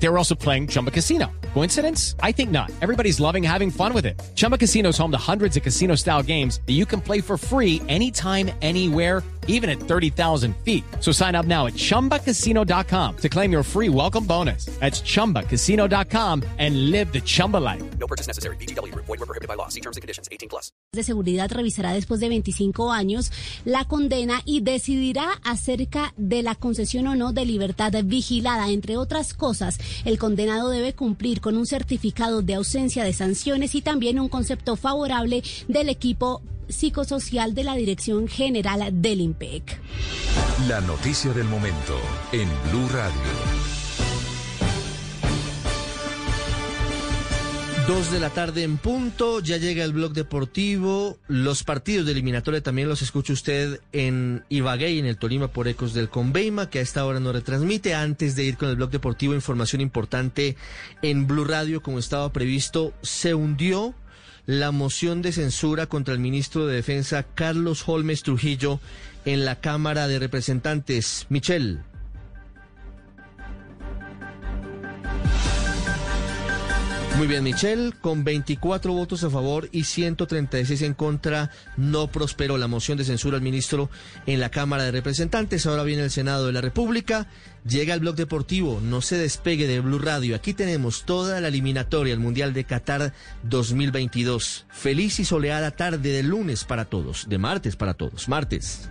They were also playing Chumba Casino. Coincidence? I think not. Everybody's loving having fun with it. Chumba Casino is home to hundreds of casino style games that you can play for free anytime, anywhere, even at 30,000 feet. So sign up now at chumbacasino.com to claim your free welcome bonus. That's chumbacasino.com and live the Chumba life. No purchase necessary. BGW. Void were prohibited by law. See terms and conditions. 18 plus. de Seguridad revisará después de 25 años la condena y decidirá acerca de la concesión o no de libertad vigilada. Entre otras cosas, el condenado debe cumplir con un certificado de ausencia de sanciones y también un concepto favorable del equipo psicosocial de la Dirección General del IMPEC. La noticia del momento en Blue Radio. Dos de la tarde en punto, ya llega el blog deportivo, los partidos de eliminatoria también los escucha usted en Ibagué, en el Tolima por Ecos del Conveima, que a esta hora no retransmite. Antes de ir con el blog deportivo, información importante en Blue Radio, como estaba previsto, se hundió la moción de censura contra el ministro de Defensa Carlos Holmes Trujillo en la Cámara de Representantes. Michel. Muy bien, Michelle, con 24 votos a favor y 136 en contra, no prosperó la moción de censura al ministro en la Cámara de Representantes. Ahora viene el Senado de la República. Llega el blog deportivo, no se despegue de Blue Radio. Aquí tenemos toda la eliminatoria al Mundial de Qatar 2022. Feliz y soleada tarde de lunes para todos, de martes para todos, martes.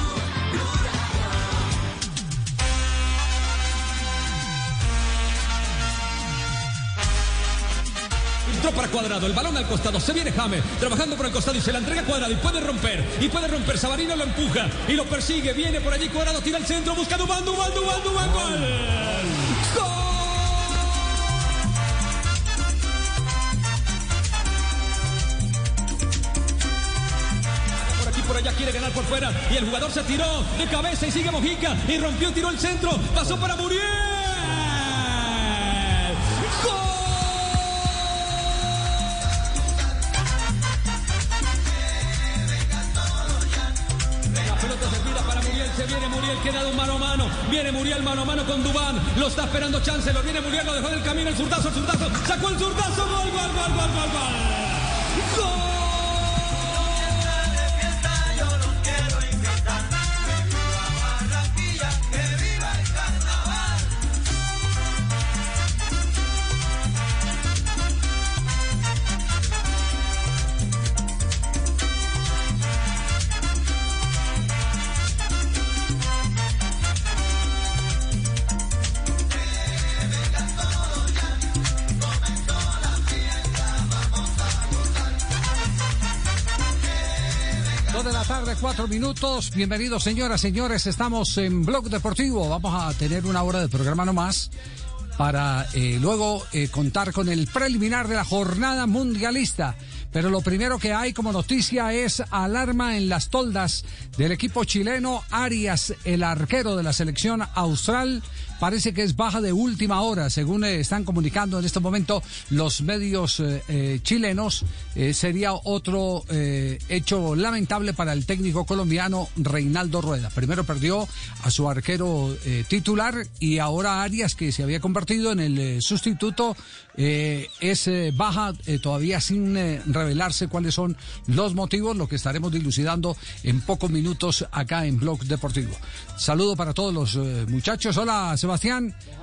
Entró para cuadrado, el balón al costado, se viene James, trabajando por el costado y se la entrega cuadrado. Y puede romper, y puede romper, Sabarino lo empuja y lo persigue, viene por allí cuadrado, tira al centro, busca Dubán, Dubán, Dubán, Dubán, gol. ¡Gol! Por aquí, por allá quiere ganar por fuera. Y el jugador se tiró de cabeza y sigue Mojica. Y rompió, tiró el centro, pasó para Muriel. Muriel, queda un mano a mano, viene Muriel mano a mano con Dubán, lo está esperando Chance, lo viene Muriel, lo dejó en el camino, el zurdazo, el zurdazo, sacó el zurdazo, gol, gol, gol, gol, gol. Cuatro minutos. Bienvenidos, señoras, señores. Estamos en Blog Deportivo. Vamos a tener una hora de programa nomás. para eh, luego eh, contar con el preliminar de la jornada mundialista. Pero lo primero que hay como noticia es alarma en las toldas del equipo chileno. Arias, el arquero de la selección austral, parece que es baja de última hora, según eh, están comunicando en este momento los medios eh, eh, chilenos. Sería otro hecho lamentable para el técnico colombiano Reinaldo Rueda. Primero perdió a su arquero titular y ahora Arias, que se había convertido en el sustituto, es baja todavía sin revelarse cuáles son los motivos, lo que estaremos dilucidando en pocos minutos acá en Blog Deportivo. Saludo para todos los muchachos. Hola, Sebastián.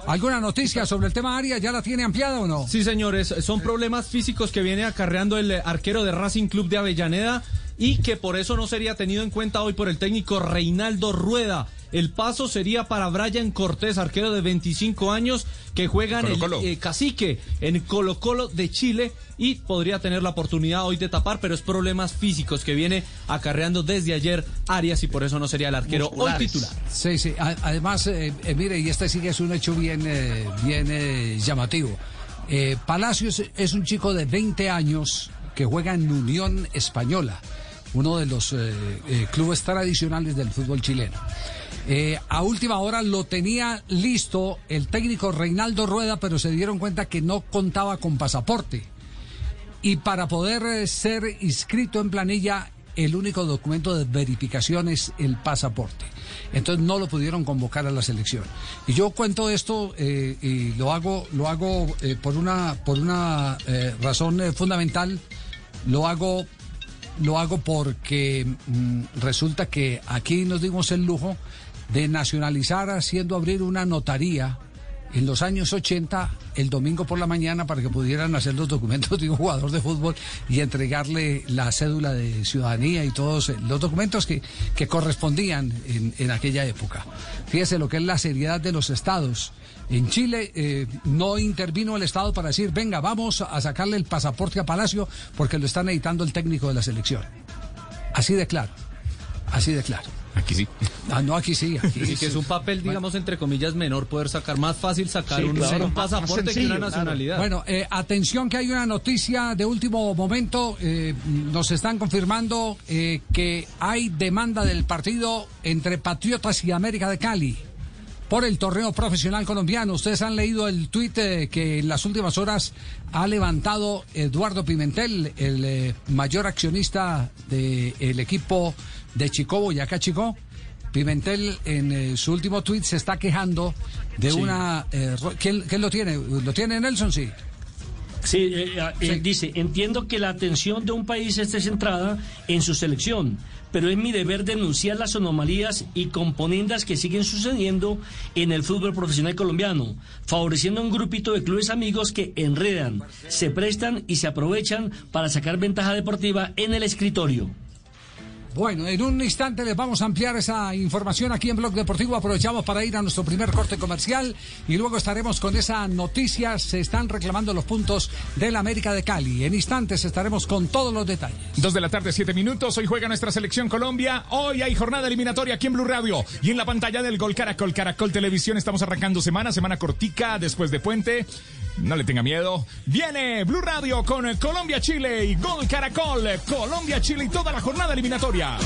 ¿Alguna noticia sobre el tema Arias? ¿Ya la tiene ampliada o no? Sí, señores, son problemas físicos que viene acarreando el arquero de Racing Club de Avellaneda y que por eso no sería tenido en cuenta hoy por el técnico Reinaldo Rueda. El paso sería para Brian Cortés, arquero de 25 años, que juega en el eh, Cacique, en Colo Colo de Chile, y podría tener la oportunidad hoy de tapar, pero es problemas físicos que viene acarreando desde ayer Arias y por eso no sería el arquero hoy titular. Sí, sí. Además, eh, eh, mire, y este sí que es un hecho bien, eh, bien eh, llamativo. Eh, Palacios es un chico de 20 años que juega en Unión Española, uno de los eh, eh, clubes tradicionales del fútbol chileno. Eh, a última hora lo tenía listo el técnico Reinaldo Rueda, pero se dieron cuenta que no contaba con pasaporte. Y para poder eh, ser inscrito en planilla, el único documento de verificación es el pasaporte. Entonces no lo pudieron convocar a la selección. Y yo cuento esto eh, y lo hago, lo hago por una, por una razón fundamental. Lo hago, lo hago porque mm, resulta que aquí nos dimos el lujo de nacionalizar haciendo abrir una notaría en los años 80 el domingo por la mañana para que pudieran hacer los documentos de un jugador de fútbol y entregarle la cédula de ciudadanía y todos eh, los documentos que, que correspondían en, en aquella época. Fíjese lo que es la seriedad de los estados. En Chile eh, no intervino el Estado para decir, venga, vamos a sacarle el pasaporte a Palacio porque lo está necesitando el técnico de la selección. Así de claro. Así de claro. Aquí sí. Ah, no, aquí sí. Aquí Y que es un papel, digamos, entre comillas, menor poder sacar, más fácil sacar Sí, un, claro, pasaporte que sencillo, una claro. nacionalidad. Bueno, eh, atención que hay una noticia de último momento. eh, nos están confirmando eh, que hay demanda del partido entre Patriotas y América de Cali por el torneo profesional colombiano. Ustedes han leído el tuit eh, que en las últimas horas ha levantado Eduardo Pimentel, el eh, mayor accionista del equipo de Chico, Boyacá Chico. Pimentel en eh, su último tuit se está quejando de una... eh, ¿quién, quién lo tiene? ¿Lo tiene Nelson? Sí. Sí, eh, eh, dice, entiendo que la atención de un país esté centrada en su selección, pero es mi deber denunciar las anomalías y componendas que siguen sucediendo en el fútbol profesional colombiano, favoreciendo a un grupito de clubes amigos que enredan, se prestan y se aprovechan para sacar ventaja deportiva en el escritorio. Bueno, en un instante les vamos a ampliar esa información aquí en Blog Deportivo. Aprovechamos para ir a nuestro primer corte comercial y luego estaremos con esa noticia. Se están reclamando los puntos del América de Cali. En instantes estaremos con todos los detalles. Dos de la tarde, siete minutos. Hoy juega nuestra selección Colombia. Hoy hay jornada eliminatoria aquí en Blue Radio. Y en la pantalla del Gol Caracol, Caracol Televisión, estamos arrancando semana, semana cortica, después de puente. No le tenga miedo. Viene Blue Radio con Colombia, Chile y Gol Caracol. Colombia, Chile y toda la jornada eliminatoria.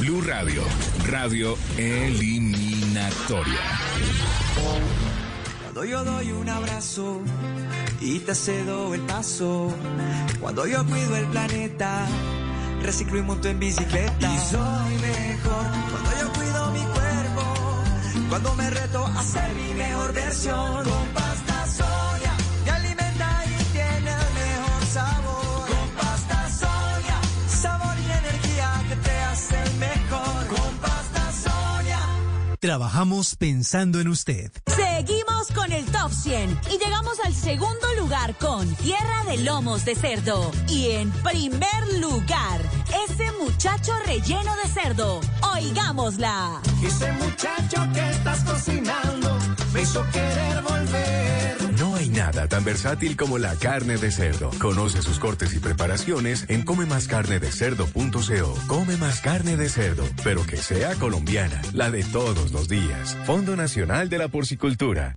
Blue Radio, radio eliminatoria. Cuando yo doy un abrazo y te cedo el paso. Cuando yo cuido el planeta, reciclo y monto en bicicleta. Y soy mejor cuando yo cuido mi cuerpo. Cuando me reto a ser mi mejor versión. Con pasta Sonia, me alimenta y tiene el mejor sabor. Con pasta Sonia, sabor y energía que te hacen mejor. Con pasta Sonia. Trabajamos pensando en usted. Seguimos con el top 100 y llegamos al segundo lugar con Tierra de Lomos de Cerdo. Y en primer lugar, ese muchacho relleno de cerdo. Oigámosla. Ese muchacho que estás cocinando me hizo querer volver. No hay Nada tan versátil como la carne de cerdo. Conoce sus cortes y preparaciones en comemascarnedecerdo.co. Come más carne de cerdo, pero que sea colombiana, la de todos los días. Fondo Nacional de la Porcicultura.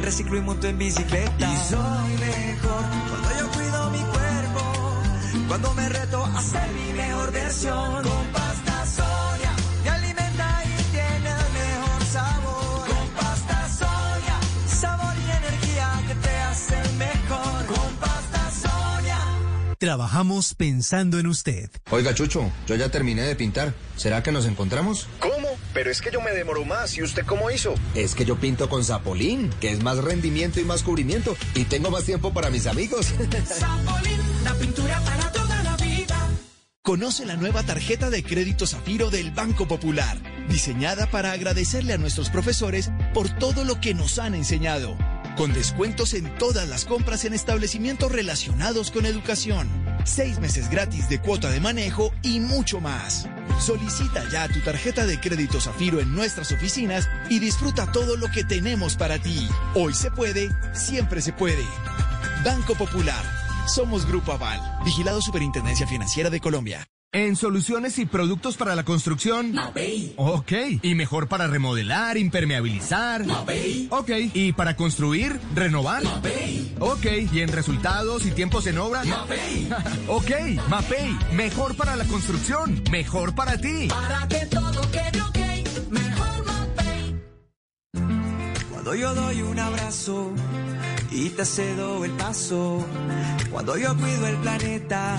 reciclo y monto en bicicleta. Y soy mejor cuando yo cuido mi cuerpo, cuando me reto a ser mi mejor versión. Con pasta Sonia me alimenta y tiene el mejor sabor. Con pasta Sonia, sabor y energía que te hacen mejor. Con pasta Sonia. Trabajamos pensando en usted. Oiga, Chucho, yo ya terminé de pintar. ¿Será que nos encontramos? ¿Cómo? Pero es que yo me demoro más. ¿Y usted cómo hizo? Es que yo pinto con Zapolín, que es más rendimiento y más cubrimiento. Y tengo más tiempo para mis amigos. Zapolín, la pintura para toda la vida. Conoce la nueva tarjeta de crédito Zafiro del Banco Popular, diseñada para agradecerle a nuestros profesores por todo lo que nos han enseñado, con descuentos en todas las compras en establecimientos relacionados con educación, seis meses gratis de cuota de manejo y mucho más. Solicita ya tu tarjeta de crédito Zafiro en nuestras oficinas y disfruta todo lo que tenemos para ti. Hoy se puede, siempre se puede. Banco Popular. Somos Grupo Aval, vigilado Superintendencia Financiera de Colombia. En soluciones y productos para la construcción. Mapei. Ok. Y mejor para remodelar, impermeabilizar. Mapei. Ok. Y para construir, renovar. Mapei. Ok. Y en resultados y tiempos en obra. Mapei. ok. Mapei. Mejor para la construcción. Mejor para ti. Para que todo quede ok, mejor Mapei. Cuando yo doy un abrazo y te cedo el paso. Cuando yo cuido el planeta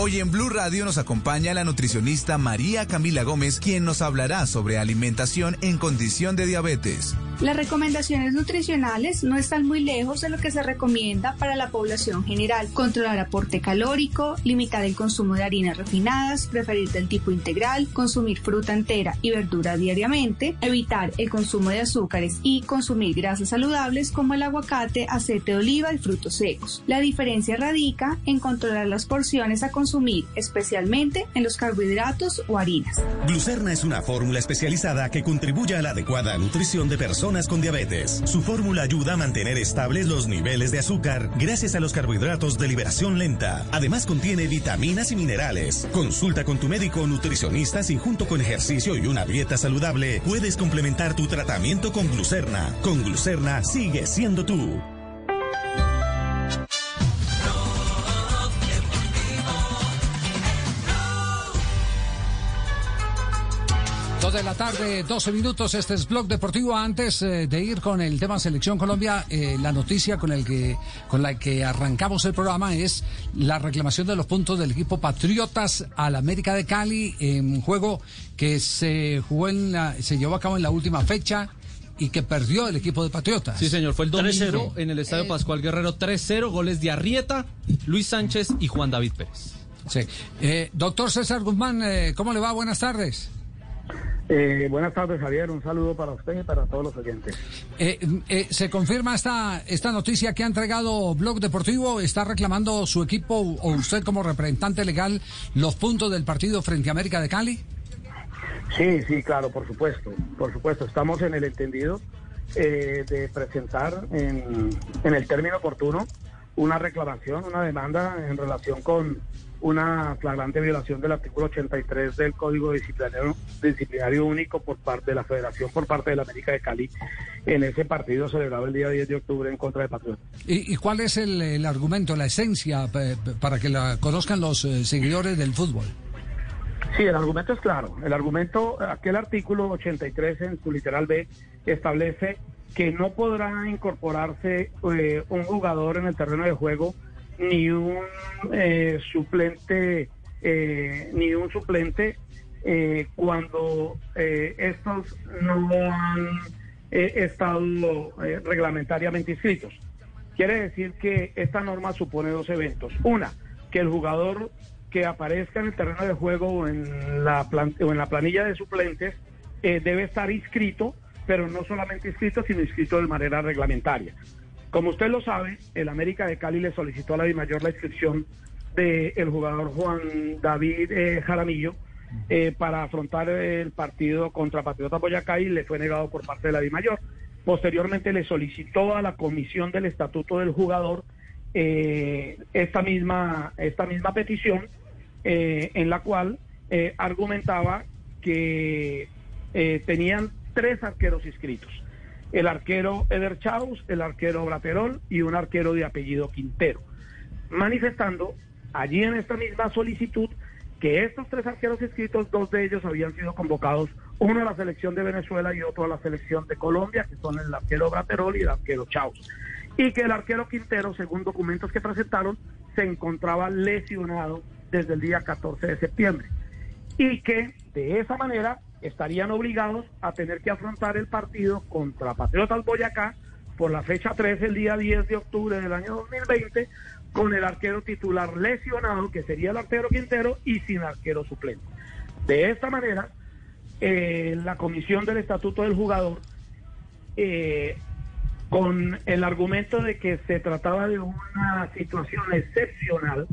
Hoy en Blue Radio nos acompaña la nutricionista María Camila Gómez, quien nos hablará sobre alimentación en condición de diabetes. Las recomendaciones nutricionales no están muy lejos de lo que se recomienda para la población general. Controlar aporte calórico, limitar el consumo de harinas refinadas, preferir del tipo integral, consumir fruta entera y verdura diariamente, evitar el consumo de azúcares y consumir grasas saludables como el aguacate, aceite de oliva y frutos secos. La diferencia radica en controlar las porciones a consumir, especialmente en los carbohidratos o harinas. Glucerna es una fórmula especializada que contribuye a la adecuada nutrición de personas con diabetes. Su fórmula ayuda a mantener estables los niveles de azúcar gracias a los carbohidratos de liberación lenta. Además contiene vitaminas y minerales. Consulta con tu médico o nutricionista si junto con ejercicio y una dieta saludable puedes complementar tu tratamiento con glucerna. Con glucerna sigue siendo tú. Dos de la tarde, 12 minutos. Este es Blog Deportivo. Antes eh, de ir con el tema Selección Colombia, eh, la noticia con, el que, con la que arrancamos el programa es la reclamación de los puntos del equipo Patriotas al América de Cali en un juego que se jugó en la, se llevó a cabo en la última fecha y que perdió el equipo de Patriotas. Sí, señor, fue el domingo 3-0. en el Estadio Eh, Pascual Guerrero 3-0, goles de Arrieta, Luis Sánchez y Juan David Pérez. Sí. Eh, doctor César Guzmán, eh, ¿cómo le va? Buenas tardes. Eh, buenas tardes, Javier. Un saludo para usted y para todos los oyentes. Eh, eh, ¿Se confirma esta, esta noticia que ha entregado Blog Deportivo? ¿Está reclamando su equipo o usted como representante legal los puntos del partido frente a América de Cali? Sí, sí, claro, por supuesto. Por supuesto, estamos en el entendido eh, de presentar en, en el término oportuno una reclamación, una demanda en relación con una flagrante violación del artículo 83 del Código Disciplinario, Disciplinario Único por parte de la Federación, por parte de la América de Cali, en ese partido celebrado el día 10 de octubre en contra de Patriotas. ¿Y, y cuál es el, el argumento, la esencia, para que la conozcan los eh, seguidores del fútbol? Sí, el argumento es claro. El argumento, aquel artículo 83 en su literal B establece que no podrá incorporarse eh, un jugador en el terreno de juego ni un eh, suplente eh, ni un suplente cuando estos no han estado reglamentariamente inscritos. Quiere decir que esta norma supone dos eventos. Una, que el jugador que aparezca en el terreno de juego o en la, o en la planilla de suplentes eh, debe estar inscrito, pero no solamente inscrito, sino inscrito de manera reglamentaria. Como usted lo sabe, el América de Cali le solicitó a la Mayor la inscripción del jugador Juan David eh, Jaramillo eh, para afrontar el partido contra Patriota Boyacá y le fue negado por parte de la Mayor. Posteriormente le solicitó a la comisión del estatuto del jugador esta misma esta misma petición eh, en la cual eh, argumentaba que eh, tenían tres arqueros inscritos. El arquero Eder Chaus, el arquero Braterol y un arquero de apellido Quintero. Manifestando allí en esta misma solicitud que estos tres arqueros inscritos, dos de ellos habían sido convocados, uno a la selección de Venezuela y otro a la selección de Colombia, que son el arquero Braterol y el arquero Chaus. Y que el arquero Quintero, según documentos que presentaron, se encontraba lesionado desde el día 14 de septiembre. Y que de esa manera estarían obligados a tener que afrontar el partido contra Patriotas Boyacá por la fecha 13, el día 10 de octubre del año 2020, con el arquero titular lesionado, que sería el arquero Quintero, y sin arquero suplente. De esta manera, eh, la comisión del estatuto del jugador, eh, con el argumento de que se trataba de una situación excepcional,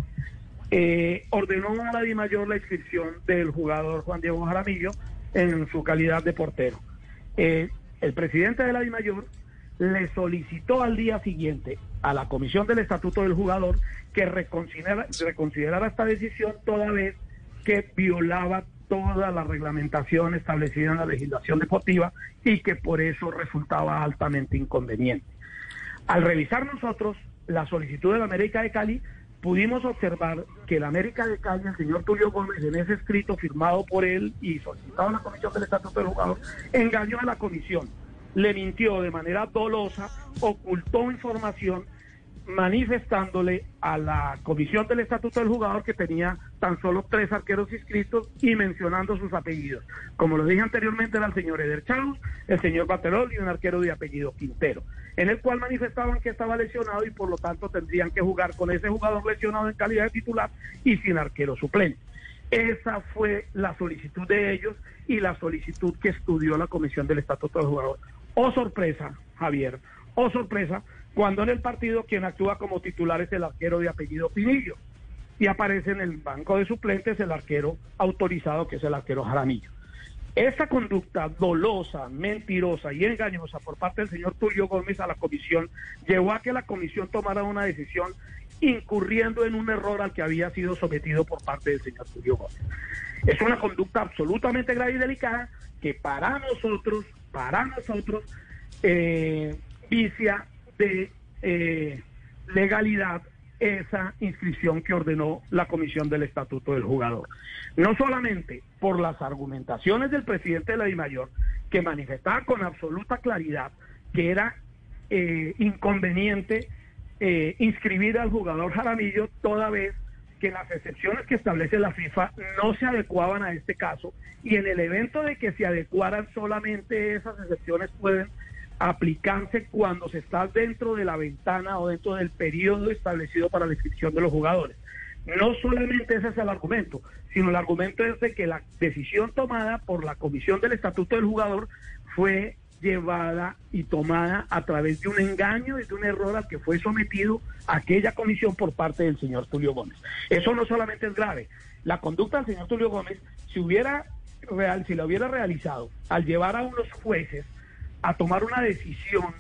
eh, ordenó a la DIMAYOR la inscripción del jugador Juan Diego Jaramillo en su calidad de portero. Eh, el presidente de la DIMAYOR le solicitó al día siguiente a la Comisión del Estatuto del Jugador que reconsiderara, reconsiderara esta decisión toda vez que violaba toda la reglamentación establecida en la legislación deportiva y que por eso resultaba altamente inconveniente. Al revisar nosotros la solicitud de la América de Cali, pudimos observar que el América de Cali, el señor Tulio Gómez, en ese escrito firmado por él y solicitado a la Comisión del Estatuto del Jugador, engañó a la Comisión, le mintió de manera dolosa, ocultó información manifestándole a la comisión del estatuto del jugador que tenía tan solo tres arqueros inscritos y mencionando sus apellidos. Como lo dije anteriormente, era el señor Eder Chaus, el señor Baterol y un arquero de apellido Quintero, en el cual manifestaban que estaba lesionado y por lo tanto tendrían que jugar con ese jugador lesionado en calidad de titular y sin arquero suplente. Esa fue la solicitud de ellos y la solicitud que estudió la comisión del estatuto del jugador. Oh sorpresa, Javier, oh sorpresa, cuando en el partido quien actúa como titular es el arquero de apellido Pinillo y aparece en el banco de suplentes el arquero autorizado que es el arquero Jaramillo. Esta conducta dolosa, mentirosa y engañosa por parte del señor Tulio Gómez a la comisión llevó a que la comisión tomara una decisión incurriendo en un error al que había sido sometido por parte del señor Tulio Gómez. Es una conducta absolutamente grave y delicada que para nosotros, para nosotros, eh, vicia de eh, legalidad esa inscripción que ordenó la Comisión del Estatuto del Jugador. No solamente por las argumentaciones del presidente de la DIMAYOR, que manifestaba con absoluta claridad que era eh, inconveniente eh, inscribir al jugador Jaramillo toda vez que las excepciones que establece la FIFA no se adecuaban a este caso y en el evento de que se adecuaran solamente esas excepciones pueden aplicarse cuando se está dentro de la ventana o dentro del periodo establecido para la inscripción de los jugadores. No solamente ese es el argumento, sino el argumento es de que la decisión tomada por la Comisión del Estatuto del Jugador fue llevada y tomada a través de un engaño y de un error al que fue sometido aquella comisión por parte del señor Tulio Gómez. Eso no solamente es grave, la conducta del señor Tulio Gómez, si hubiera real, si la hubiera realizado al llevar a unos jueces a tomar una decisión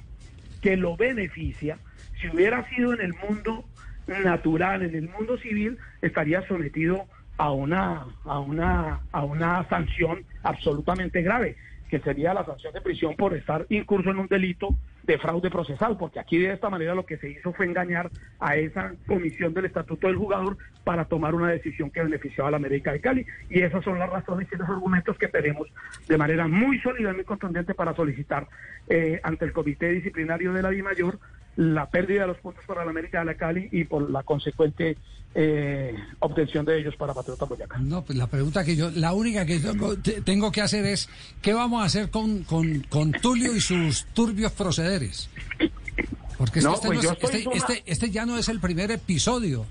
que lo beneficia, si hubiera sido en el mundo natural, en el mundo civil, estaría sometido a una, a una, a una sanción absolutamente grave, que sería la sanción de prisión por estar incurso en un delito de fraude procesal, porque aquí de esta manera lo que se hizo fue engañar a esa comisión del estatuto del jugador para tomar una decisión que beneficiaba a la América de Cali. Y esas son las razones y los argumentos que tenemos de manera muy sólida y muy contundente para solicitar eh, ante el Comité Disciplinario de la DIMAYOR la pérdida de los puntos para la América de la Cali y por la consecuente eh, obtención de ellos para Patriota Boyacá. No, pues la pregunta que yo, la única que tengo, tengo que hacer es, ¿qué vamos a hacer con, con, con Tulio y sus turbios procederes? Porque este, este, pues este, este, este ya no es el primer episodio.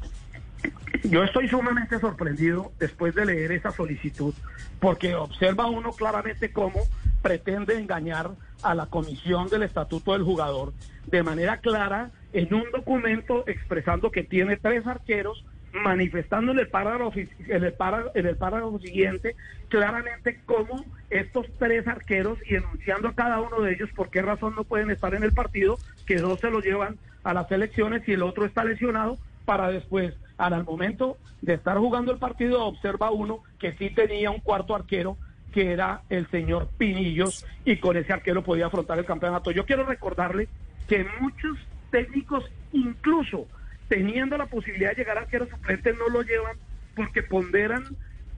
Yo estoy sumamente sorprendido después de leer esa solicitud, porque observa uno claramente cómo pretende engañar a la comisión del estatuto del jugador de manera clara en un documento expresando que tiene tres arqueros, manifestando en el párrafo, en el párrafo, en el párrafo siguiente claramente cómo estos tres arqueros y enunciando a cada uno de ellos por qué razón no pueden estar en el partido, que dos se lo llevan a las elecciones y el otro está lesionado, para después al momento de estar jugando el partido observa uno que sí tenía un cuarto arquero que era el señor Pinillos y con ese arquero podía afrontar el campeonato. Yo quiero recordarle que muchos técnicos, incluso teniendo la posibilidad de llegar a arquero suplente, no lo llevan porque ponderan,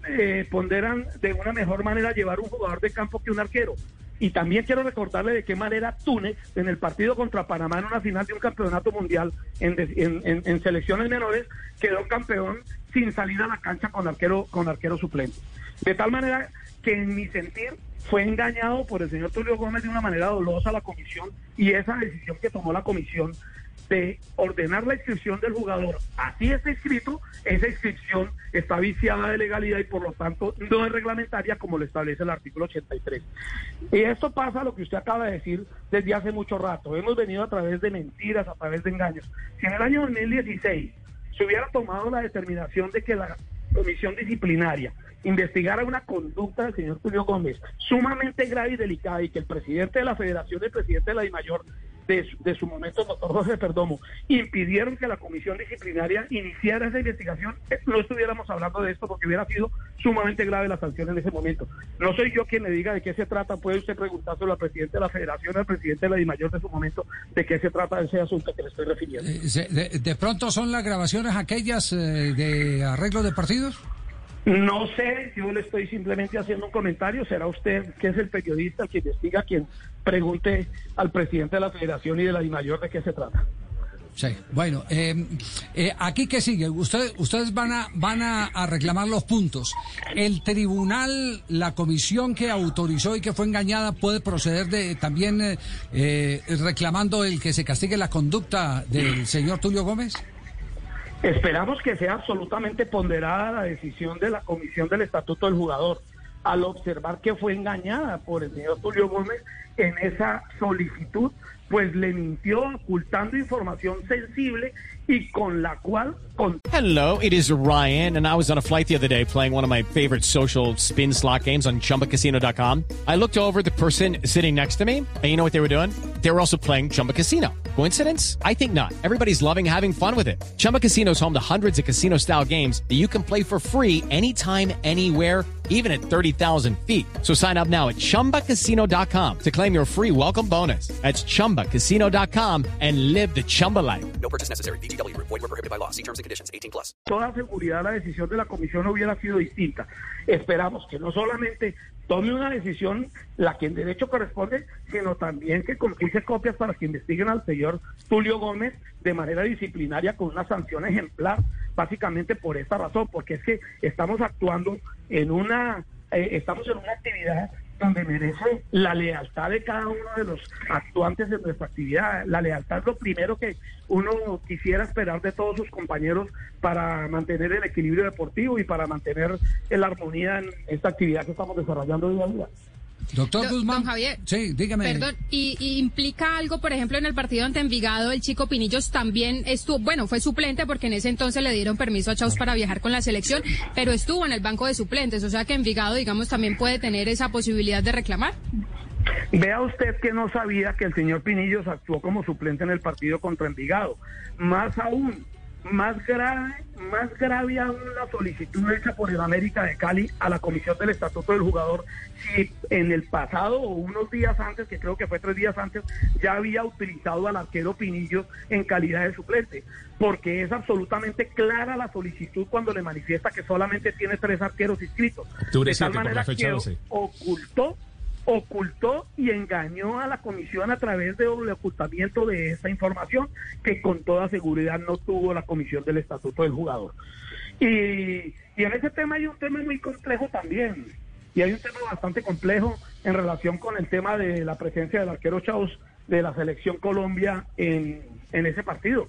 eh, ponderan de una mejor manera llevar un jugador de campo que un arquero. Y también quiero recordarle de qué manera Túnez, en el partido contra Panamá en una final de un campeonato mundial en, en, selecciones menores, quedó campeón sin salir a la cancha con arquero, con arquero suplente. De tal manera que en mi sentir fue engañado por el señor Tulio Gómez de una manera dolosa la comisión y esa decisión que tomó la comisión de ordenar la inscripción del jugador, así está escrito, esa inscripción está viciada de legalidad y por lo tanto no es reglamentaria como lo establece el artículo 83. Y esto pasa lo que usted acaba de decir desde hace mucho rato. Hemos venido a través de mentiras, a través de engaños. Si en el año 2016 se hubiera tomado la determinación de que la comisión disciplinaria investigara una conducta del señor Julio Gómez sumamente grave y delicada y que el presidente de la federación, el presidente de la DIMAYOR, de su, momento, doctor José Perdomo, impidieron que la comisión disciplinaria iniciara esa investigación, eh, no estuviéramos hablando de esto porque hubiera sido sumamente grave la sanción en ese momento. No soy yo quien le diga de qué se trata, puede usted preguntárselo al presidente de la federación, al presidente de la DIMAYOR de su momento, de qué se trata ese asunto que le estoy refiriendo. Eh, ¿De, pronto son las grabaciones aquellas eh, de arreglo de partidos? No sé, yo le estoy simplemente haciendo un comentario. Será usted, que es el periodista, quien investiga, quien pregunte al presidente de la Federación y de la DIMAYOR de qué se trata. Sí, bueno, eh, eh, aquí que sigue, ustedes, ustedes van a van a, reclamar los puntos. El tribunal, la comisión que autorizó y que fue engañada puede proceder de también eh, reclamando el que se castigue la conducta del señor Tulio Gómez. Esperamos que sea absolutamente ponderada la decisión de la Comisión del Estatuto del Jugador al observar que fue engañada por el señor Tulio Gómez en esa solicitud, pues le mintió ocultando información sensible y con la cual... Con... Hello, it is Ryan, and I was on a flight the other day playing one of my favorite social spin slot games on ChumbaCasino.com. I looked over the person sitting next to me, and you know what they were doing? They were also playing Chumba Casino. Coincidence? I think not. Everybody's loving having fun with it. Chumba Casino is home to hundreds of casino-style games that you can play for free anytime, anywhere even at 30,000 feet. So sign up now at ChumbaCasino.com to claim your free welcome bonus. That's ChumbaCasino.com and live the Chumba life. No purchase necessary. BGW. Void were prohibited by law. See terms and conditions. 18 plus. Toda seguridad la decisión de la comisión hubiera sido distinta. Esperamos que no solamente tome una decisión la que en derecho corresponde, sino también que concluye copias para que investiguen al señor Tulio Gómez de manera disciplinaria con una sanción ejemplar, básicamente por esta razón, porque es que estamos actuando en una, eh, estamos en una actividad donde merece la lealtad de cada uno de los actuantes de nuestra actividad. La lealtad es lo primero que uno quisiera esperar de todos sus compañeros para mantener el equilibrio deportivo y para mantener la armonía en esta actividad que estamos desarrollando día a día. Doctor Guzmán. Don Javier. Sí, dígame. Perdón, y, implica algo, por ejemplo, en el partido ante Envigado, el chico Pinillos también estuvo, bueno, fue suplente porque en ese entonces le dieron permiso a Chaus para viajar con la selección, pero estuvo en el banco de suplentes, o sea que Envigado, digamos, también puede tener esa posibilidad de reclamar. Vea usted que no sabía que el señor Pinillos actuó como suplente en el partido contra Envigado. Más aún, más grave, más grave aún la solicitud hecha por el América de Cali a la Comisión del Estatuto del Jugador, si en el pasado o unos días antes, que creo que fue tres días antes, ya había utilizado al arquero Pinillos en calidad de suplente, porque es absolutamente clara la solicitud cuando le manifiesta que solamente tiene tres arqueros inscritos. Octubre de tal 7 por la manera fecha que 12. ocultó ocultó y engañó a la comisión a través de ocultamiento de esta información que con toda seguridad no tuvo la comisión del estatuto del jugador. Y, y en ese tema hay un tema muy complejo también, y hay un tema bastante complejo en relación con el tema de la presencia del arquero Chaus de la selección Colombia en, en ese partido.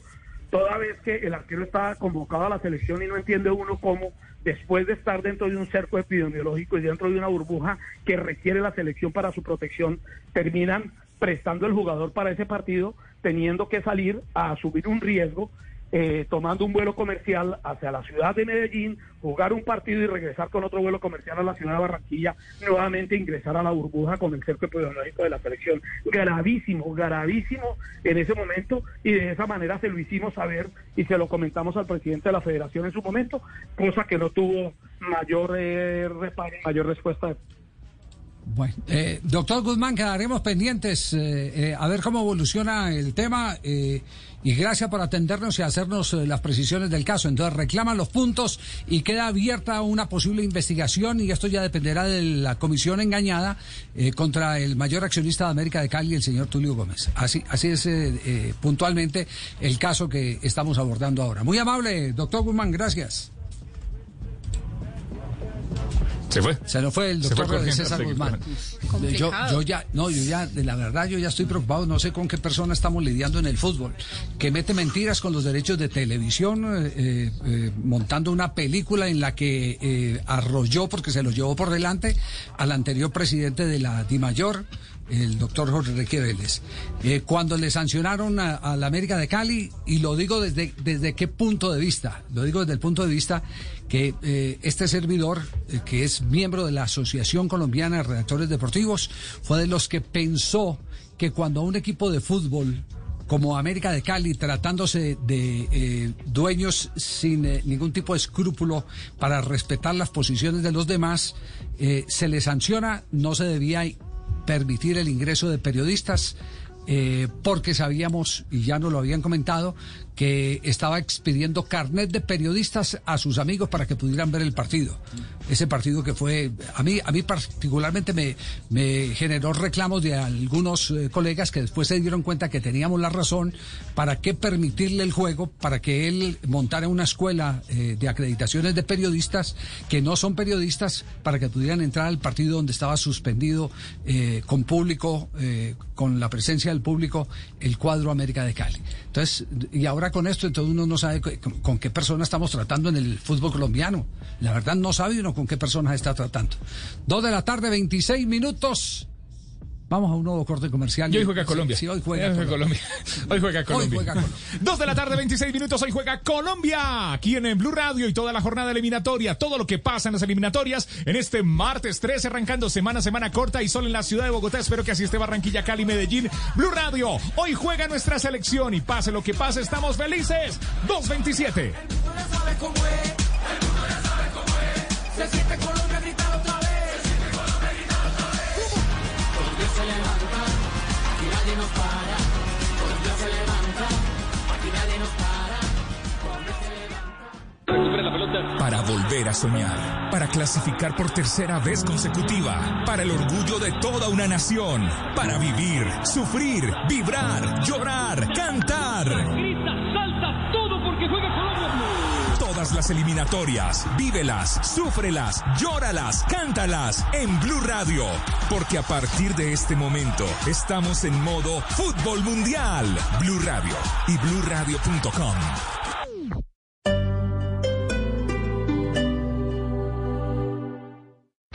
Toda vez que el arquero estaba convocado a la selección y no entiende uno cómo, después de estar dentro de un cerco epidemiológico y dentro de una burbuja que requiere la selección para su protección, terminan prestando el jugador para ese partido, teniendo que salir a asumir un riesgo, eh, tomando un vuelo comercial hacia la ciudad de Medellín, jugar un partido y regresar con otro vuelo comercial a la ciudad de Barranquilla, nuevamente ingresar a la burbuja con el cerco epidemiológico de la selección. Gravísimo, gravísimo en ese momento y de esa manera se lo hicimos saber y se lo comentamos al presidente de la federación en su momento, cosa que no tuvo mayor eh, mayor respuesta Bueno, eh, doctor Guzmán, quedaremos pendientes eh, eh, a ver cómo evoluciona el tema eh, y gracias por atendernos y hacernos las precisiones del caso. Entonces reclaman los puntos y queda abierta una posible investigación y esto ya dependerá de la comisión engañada contra el mayor accionista de América de Cali, el señor Tulio Gómez. Así, así es puntualmente el caso que estamos abordando ahora. Muy amable, doctor Guzmán, gracias. Se fue. Se nos fue el doctor fue César Guzmán. Yo, yo ya, no, yo ya, de la verdad, yo ya estoy preocupado. No sé con qué persona estamos lidiando en el fútbol. Que mete mentiras con los derechos de televisión, eh, eh, eh, montando una película en la que eh, arrolló, porque se lo llevó por delante, al anterior presidente de la DIMAYOR, el doctor Jorge Enrique Vélez. Eh, cuando le sancionaron a, a la América de Cali, y lo digo desde, desde qué punto de vista, lo digo desde el punto de vista que eh, este servidor, eh, que es miembro de la Asociación Colombiana de Redactores Deportivos, fue de los que pensó que cuando un equipo de fútbol como América de Cali, tratándose de eh, dueños sin ningún tipo de escrúpulo para respetar las posiciones de los demás, se les sanciona, no se debía permitir el ingreso de periodistas. porque sabíamos, y ya nos lo habían comentado, que estaba expidiendo carnet de periodistas a sus amigos para que pudieran ver el partido. Ese partido que fue, a mí, a mí particularmente me, generó reclamos de algunos eh, colegas que después se dieron cuenta que teníamos la razón para qué permitirle el juego, para que él montara una escuela eh, de acreditaciones de periodistas que no son periodistas para que pudieran entrar al partido donde estaba suspendido eh, con público, con la presencia del público, el cuadro América de Cali. Entonces, y ahora con esto, entonces uno no sabe con, qué persona estamos tratando en el fútbol colombiano. La verdad no sabe uno con qué personas está tratando. Dos de la tarde, 26 minutos. Vamos a un nuevo corte comercial. Y hoy juega Colombia. Sí, sí, hoy juega Hoy juega Colombia. Colombia. Hoy juega Colombia. juega Colombia. Dos de la tarde, 26 minutos. Hoy juega Colombia. Aquí en, Blue Radio y toda la jornada eliminatoria. Todo lo que pasa en las eliminatorias en este martes 13, arrancando semana a semana corta y sol en la ciudad de Bogotá. Espero que así esté Barranquilla, Cali, Medellín. Blue Radio. Hoy juega nuestra selección y pase lo que pase, estamos felices. 227. Se siente Colombia otra vez. Para. Se levanta, para. Se levanta. Para volver a soñar, para clasificar por tercera vez consecutiva, para el orgullo de toda una nación, para vivir, sufrir, vibrar, llorar, cantar. Las eliminatorias, vívelas, súfrelas, llóralas, cántalas en Blue Radio. Porque a partir de este momento estamos en modo fútbol mundial. Blue Radio y bluradio.com.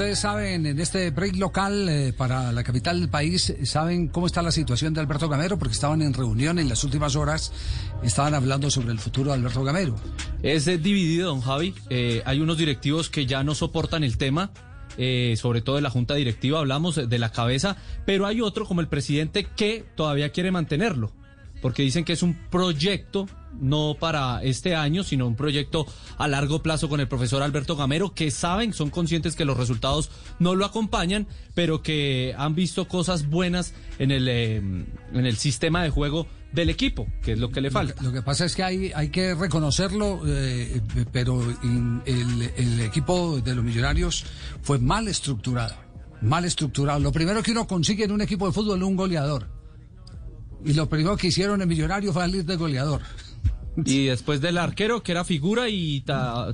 Ustedes saben, en este break local eh, para la capital del país, ¿saben cómo está la situación de Alberto Gamero? Porque estaban en reunión en las últimas horas, estaban hablando sobre el futuro de Alberto Gamero. Es eh, dividido, don Javi. Eh, hay unos directivos que ya no soportan el tema. sobre todo de la junta directiva, hablamos de la cabeza, pero hay otro como el presidente que todavía quiere mantenerlo, porque dicen que es un proyecto no para este año, sino un proyecto a largo plazo con el profesor Alberto Gamero, que saben, son conscientes que los resultados no lo acompañan, pero que han visto cosas buenas en el, eh, en el sistema de juego del equipo, que es lo que le falta. Lo que pasa es que hay, hay que reconocerlo, eh, pero in- el, el equipo de los millonarios fue mal estructurado. Mal estructurado. Lo primero que uno consigue en un equipo de fútbol es un goleador. Y lo primero que hicieron en Millonarios fue salir de goleador. Y después del arquero, que era figura y ta-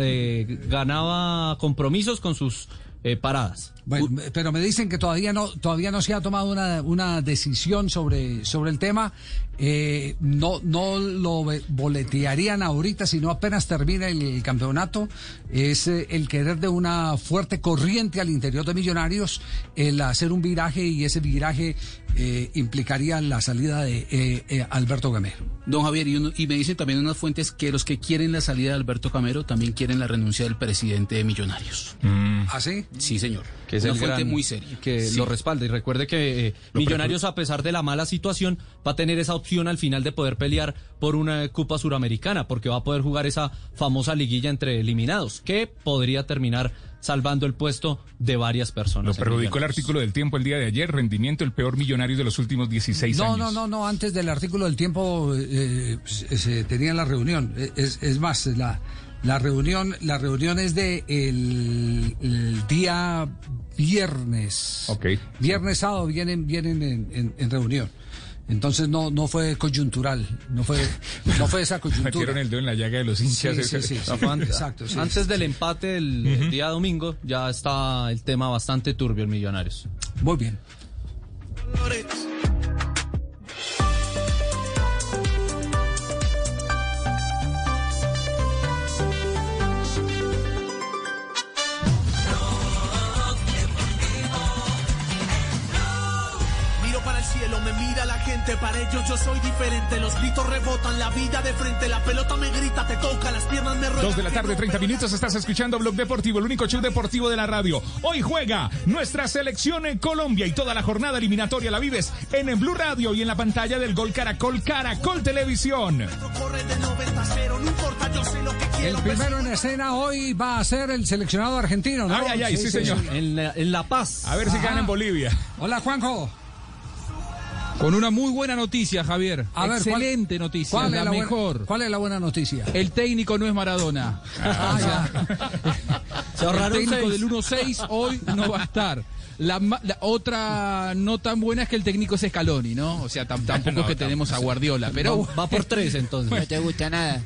eh, ganaba compromisos con sus eh, paradas. Bueno, pero me dicen que todavía no, todavía no se ha tomado una, una decisión sobre, sobre el tema. Eh, no, no lo boletearían ahorita, sino apenas termina el campeonato. Es eh, el querer de una fuerte corriente al interior de Millonarios, el hacer un viraje y ese viraje eh, implicaría la salida de eh, eh, Alberto Gamero. Don Javier, y, uno- y me dicen también unas fuentes que los que quieren la salida de Alberto Camero también quieren la renuncia del presidente de Millonarios. ¿Ah, sí? Sí, señor. Que es Una el fuente gran- muy seria. que Sí. lo respalda y recuerde que eh, Millonarios a pesar de la mala situación va a tener esa opción al final de poder pelear por una Copa Suramericana porque va a poder jugar esa famosa liguilla entre eliminados que podría terminar salvando el puesto de varias personas. Lo perjudicó el artículo del tiempo el día de ayer, rendimiento el peor millonario de los últimos 16 No, años. no, no, no, antes del artículo del tiempo eh, se, se tenía la reunión. Eh, Es, es más, la, la reunión, la reunión es de el, el día viernes. Ok. Viernes, sábado vienen, vienen en, en- en reunión. Entonces no, no fue coyuntural, no fue, no fue esa coyuntura. Metieron el dedo en la llaga de los hinchas. Sí, sí, sí, sí. Antes, Exacto, sí. antes del empate el, el día domingo ya está el tema bastante turbio en Millonarios. Muy bien. Para ellos yo soy diferente. Los gritos rebotan, la vida de frente, la pelota me grita, te toca, las piernas me ruedan. Dos de la tarde, 30 minutos, estás escuchando Blog Deportivo, el único show deportivo de la radio. Hoy juega nuestra selección en Colombia y toda la jornada eliminatoria la vives en, Blue Radio y en la pantalla del Gol Caracol Caracol Televisión. Corre de 90 a 0, no importa, yo sé lo que El primero en escena hoy va a ser el seleccionado argentino, ¿no? Ay, ay, ay, sí, señor. En la, en La Paz. A ver si Ajá. gana en Bolivia. Hola, Juanjo. Con una muy buena noticia, Javier. A ver, ¿cuál- Excelente noticia, ¿Cuál la, es la buena- mejor. ¿Cuál es la buena noticia? El técnico no es Maradona. Ah, ya. Se ahorraron el técnico seis. del 1-6 hoy no va a estar. La, otra no tan buena es que el técnico es Scaloni, ¿no? O sea, tam- tampoco No, es que tenemos a Guardiola, pero va, va por tres entonces. No te gusta nada.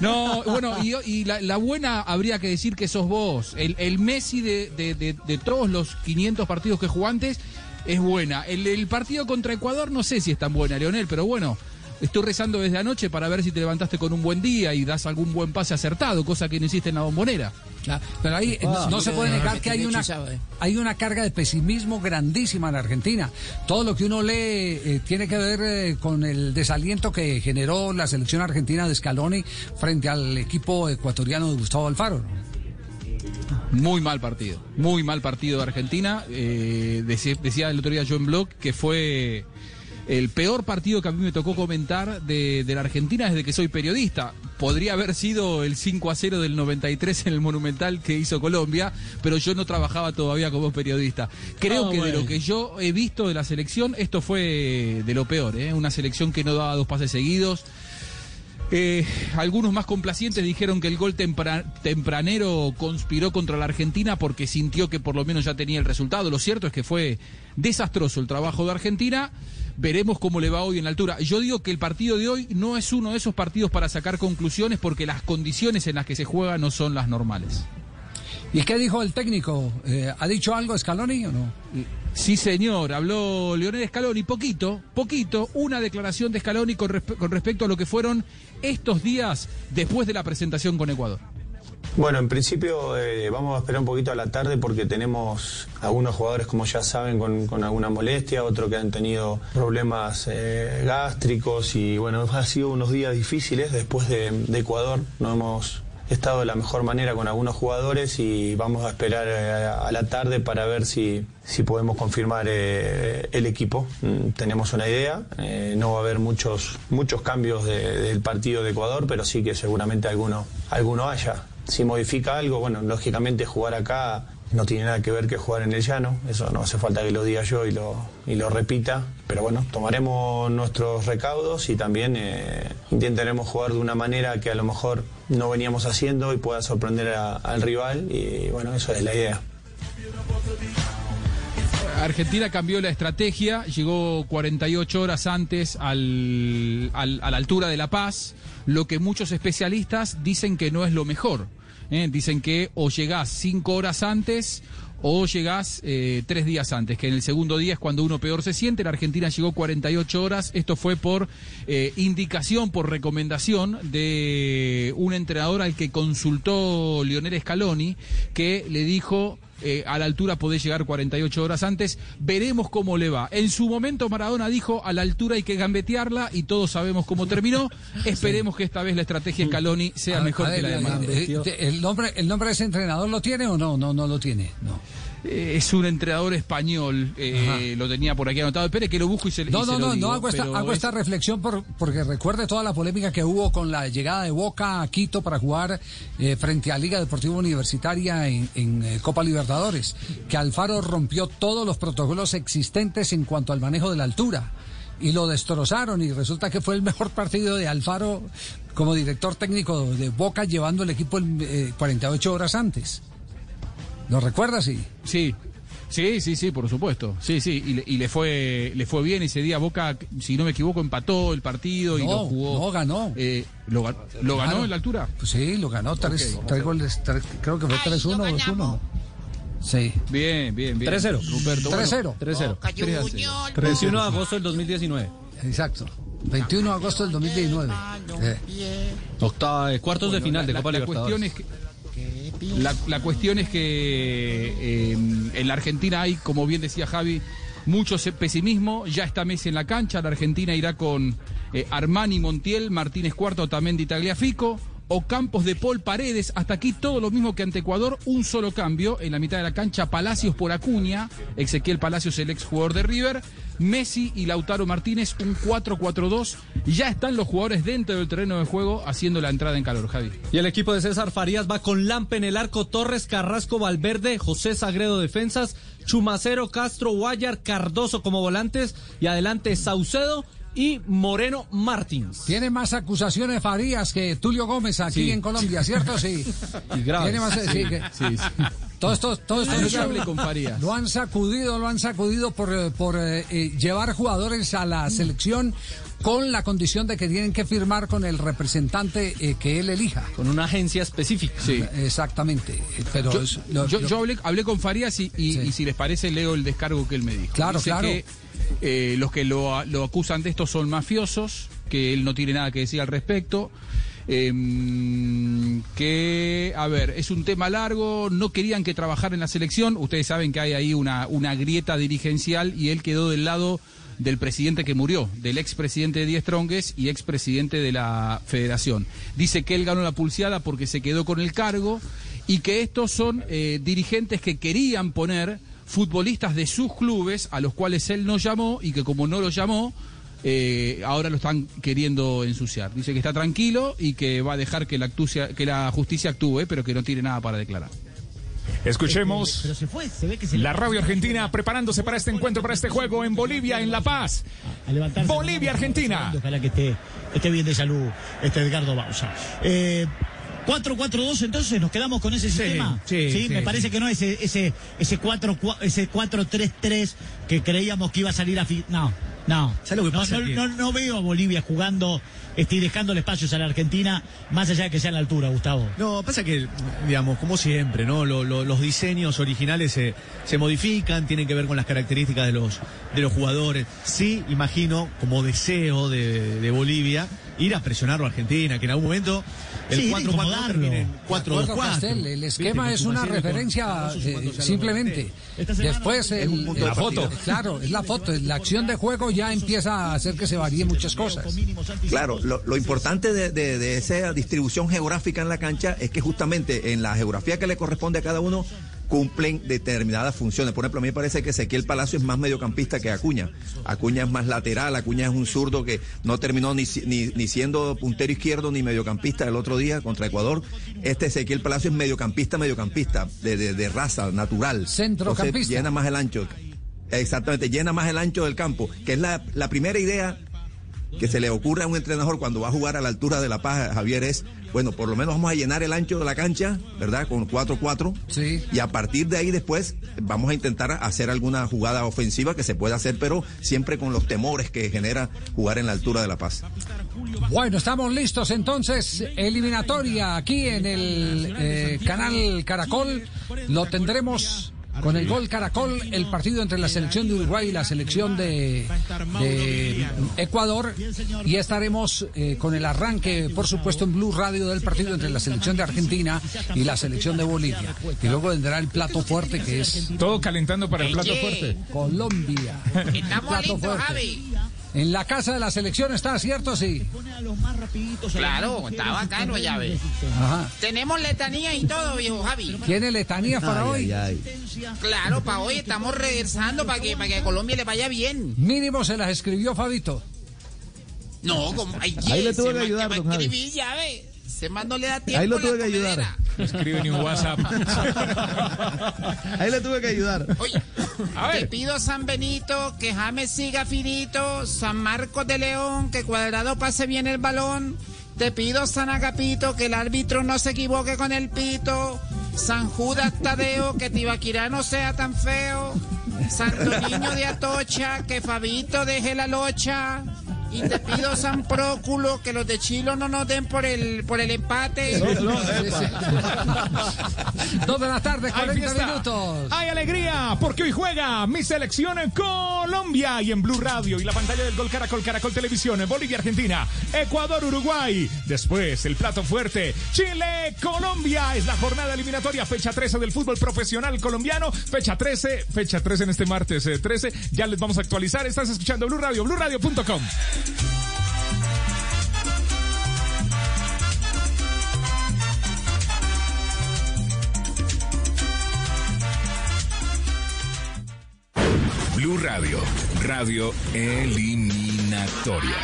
No, bueno, y, y la, la buena habría que decir que sos vos. El, el Messi de, de- de- de todos los 500 partidos que jugó antes es buena. El, el partido contra Ecuador no sé si es tan buena, Leonel, pero bueno, estoy rezando desde anoche para ver si te levantaste con un buen día y das algún buen pase acertado, cosa que no hiciste en la bombonera. Claro, Pero ahí no se puede negar que hay una, eh. hay una carga de pesimismo grandísima en Argentina. Todo lo que uno lee eh, tiene que ver eh, con el desaliento que generó la selección argentina de Scaloni frente al equipo ecuatoriano de Gustavo Alfaro. Muy mal partido, muy mal partido de Argentina. Eh, decía, decía el otro día John Block que fue el peor partido que a mí me tocó comentar de, de la Argentina desde que soy periodista. Podría haber sido el 5 a 0 del 93 en el Monumental que hizo Colombia, pero yo no trabajaba todavía como periodista. Creo Ah, que de lo que yo he visto de la selección, esto fue de lo peor, ¿eh? una selección que no daba dos pases seguidos. Eh, algunos más complacientes dijeron que el gol tempra- tempranero conspiró contra la Argentina porque sintió que por lo menos ya tenía el resultado. Lo cierto es que fue desastroso el trabajo de Argentina. Veremos cómo le va hoy en la altura. Yo digo que el partido de hoy no es uno de esos partidos para sacar conclusiones porque las condiciones en las que se juega no son las normales. ¿Y qué dijo el técnico? Eh, ¿Ha dicho algo Scaloni o no? Sí, señor, habló Leonel Scaloni, poquito, poquito, una declaración de Scaloni con, respe- con respecto a lo que fueron estos días después de la presentación con Ecuador. Bueno, en principio eh, vamos a esperar un poquito a la tarde porque tenemos algunos jugadores, como ya saben, con, con alguna molestia, otros que han tenido problemas eh, gástricos y bueno, ha sido unos días difíciles después de, de Ecuador. No hemos estado de la mejor manera con algunos jugadores y vamos a esperar eh, a la tarde para ver si, si podemos confirmar eh, el equipo. Mm, tenemos una idea, eh, no va a haber muchos, muchos cambios de- del partido de Ecuador, pero sí que seguramente alguno, alguno haya. Si modifica algo, bueno, lógicamente jugar acá no tiene nada que ver que jugar en el llano, eso no hace falta que lo diga yo y lo, y lo repita, pero bueno, tomaremos nuestros recaudos y también intentaremos jugar de una manera que a lo mejor no veníamos haciendo y pueda sorprender al rival y bueno, eso es la idea. Argentina cambió la estrategia, llegó 48 horas antes al- a la altura de La Paz, lo que muchos especialistas dicen que no es lo mejor. ¿eh? Dicen que o llegás cinco horas antes o llegás eh, tres días antes, que en el segundo día es cuando uno peor se siente. La Argentina llegó 48 horas. Esto fue por eh, indicación, por recomendación de un entrenador al que consultó Lionel Scaloni, que le dijo eh, a la altura podés llegar 48 horas antes. Veremos cómo le va. En su momento Maradona dijo a la altura hay que gambetearla y todos sabemos cómo terminó. Esperemos que esta vez la estrategia Scaloni sea A- mejor a que la de Maradona. ¿El nombre, ¿El nombre de ese entrenador lo tiene o no? No, no lo tiene. No. Eh, es un entrenador español, eh, lo tenía por aquí anotado. Espere que lo busco y se, y No, se no, lo no, digo, no hago esta, hago es- esta reflexión por, porque recuerde toda la polémica que hubo con la llegada de Boca a Quito para jugar eh, frente a Liga Deportiva Universitaria en, en, eh, Copa Libertadores, que Alfaro rompió todos los protocolos existentes en cuanto al manejo de la altura y lo destrozaron y resulta que fue el mejor partido de Alfaro como director técnico de Boca llevando el equipo eh, 48 horas antes. ¿Lo recuerdas? Sí. Sí. Sí, sí, sí, por supuesto. Sí, sí, y le, y le fue le fue bien ese día. Boca, si no me equivoco, empató el partido y No, lo jugó. no, ganó. Eh, lo, ¿lo ganó Claro. en la altura? Pues sí, lo ganó tres, Ok. tres goles, tres- creo que fue 3-1 o 2-1. Sí. Bien, bien, bien. 3-0. Ruperto, bueno, 3-0. 3-0. 3-0. 21 de agosto del 2019. Exacto. 21 de agosto del 2019. Eh, Octava, eh, cuartos de Bueno, final la- de la- Copa la Libertadores. cuestión es que la, la cuestión es que eh, en la Argentina hay, como bien decía Javi, mucho pesimismo. Ya está Messi en la cancha. La Argentina irá con eh, Armani, Montiel, Martínez Cuarto, Otamendi, Tagliafico. O Campos de Paul Paredes, hasta aquí todo lo mismo que ante Ecuador, un solo cambio en la mitad de la cancha, Palacios por Acuña, Ezequiel Palacios el ex jugador de River, Messi y Lautaro Martínez, un 4-4-2, ya están los jugadores dentro del terreno de juego haciendo la entrada en calor, Javi. Y el equipo de César Farías va con Lampe en el arco, Torres, Carrasco, Valverde, José Sagredo defensas, Chumacero, Castro, Guayar, Cardoso como volantes. Y adelante Saucedo y Moreno Martins. Tiene más acusaciones Farías que Tulio Gómez aquí Sí. en Colombia, ¿cierto? Sí. Y graves. Tiene más, sí, que- Sí, sí. Todo esto, todo esto No se hable con Farías. lo han sacudido, lo han sacudido por, eh, por eh, eh, llevar jugadores a la selección con la condición de que tienen que firmar con el representante eh, que él elija. Con una agencia específica. Sí. Exactamente. Pero Yo, es- lo- yo- lo- yo hablé, hablé con Farías y, y- y si les parece leo el descargo que él me dijo. Claro, Dice claro. que eh, los que lo, acusan de esto son mafiosos, que él no tiene nada que decir al respecto. em, que, a ver, es un tema largo, no querían que trabajara en la selección, ustedes saben que hay ahí una, grieta dirigencial y él quedó del lado del presidente que murió, del expresidente de Diez Trongues y expresidente de la federación. Dice que él ganó la pulseada porque se quedó con el cargo y que estos son eh, dirigentes que querían poner futbolistas de sus clubes a los cuales él no llamó y que como no lo llamó, eh, ahora lo están queriendo ensuciar. Dice que está tranquilo y que va a dejar que la, actucia- que la justicia actúe, pero que no tiene nada para declarar. Escuchemos la radio argentina preparándose para este encuentro, para este juego en Bolivia, en La Paz. Bolivia, Argentina. Ojalá que esté, esté bien de salud este Edgardo Bausa. Eh, 4-4-2, entonces nos quedamos con ese sistema. sí, sí, me parece sí. que no ese ese ese 4 ese 4-3-3 que creíamos que iba a salir a fi- no. No, ¿Sabes lo que no, pasa? no, Que- no- no veo a Bolivia jugando este, y dejándole espacios a la Argentina, más allá de que sea en la altura, Gustavo. No, pasa que, digamos, como siempre, ¿no? Lo- lo- los diseños originales se, se modifican, tienen que ver con las características de los, de los jugadores. Sí, imagino, como deseo de, de Bolivia, ir a presionar a Argentina, que en algún momento el Sí, 4 4 incomodarlo. termine en De acuerdo, 4-2-4. Castel, el esquema es una referencia eh, simplemente. Después el- el- de partida. Claro, es la foto. La acción de juego ya empieza a hacer que se varíen muchas cosas. Claro, lo, lo importante de, de- de esa distribución geográfica en la cancha es que justamente en la geografía que le corresponde a cada uno cumplen determinadas funciones. Por ejemplo, a mí me parece que Ezequiel Palacio es más mediocampista que Acuña. Acuña es más lateral, Acuña es un zurdo que no terminó ni, ni, ni siendo puntero izquierdo ni mediocampista el otro día contra Ecuador. Este Ezequiel Palacio es mediocampista, mediocampista, de, de- de raza, natural. Centrocampista. Entonces, llena más el ancho. Exactamente, llena más el ancho del campo, que es la, la primera idea que se le ocurre a un entrenador cuando va a jugar a la altura de La Paz, Javier, es, bueno, por lo menos vamos a llenar el ancho de la cancha, ¿verdad? Con 4-4. Sí. Y a partir de ahí después vamos a intentar hacer alguna jugada ofensiva que se pueda hacer, pero siempre con los temores que genera jugar en la altura de La Paz. Bueno, estamos listos entonces. Eliminatoria aquí en el eh, canal Caracol. Lo tendremos con el gol Caracol, el partido entre la selección de Uruguay y la selección de, de Ecuador. Y estaremos eh, con el arranque, por supuesto, en Blue Radio del partido entre la selección de Argentina y la selección de Bolivia. Y luego vendrá el plato fuerte que es Todo calentando para el plato fuerte. Colombia. Estamos Plato listos, fuerte. Javi. En la casa de la selección está, ¿cierto? Sí. Claro, está bacano, ya ves. Ajá. Tenemos letanía y todo, viejo Javi. ¿Tiene letanías para hoy? Claro, para hoy estamos regresando para que, para que a Colombia le vaya bien. Mínimo se las escribió Fabito. No, como hay Ahí le tuve que ayudar, va a don Javi. escribir, ya ve. Ese man no le da tiempo. Ahí lo tuve que ayudar. comedera. No escribe ni un WhatsApp. Ahí le tuve que ayudar. Te pido San Benito, que James siga finito, San Marcos de León, que Cuadrado pase bien el balón. Te pido San Agapito, que el árbitro no se equivoque con el pito. San Judas Tadeo, que Tibaquirá no sea tan feo. Santo Niño de Atocha, que Fabito deje la locha. Y te pido San Próculo, que los de Chilo no nos den por el, por el empate. Dos de la tarde, Hay 40 fiesta. minutos. Hay alegría porque hoy juega mi selección en Colombia y en Blue Radio y la pantalla del Gol Caracol Caracol Televisión en Bolivia Argentina, Ecuador Uruguay. Después el plato fuerte Chile Colombia es la jornada eliminatoria fecha 13 del fútbol profesional colombiano, fecha 13, fecha 13 en este martes eh, 13. Ya les vamos a actualizar. Estás escuchando Blue Radio, BlueRadio.com. Blue Radio, radio eliminatoria.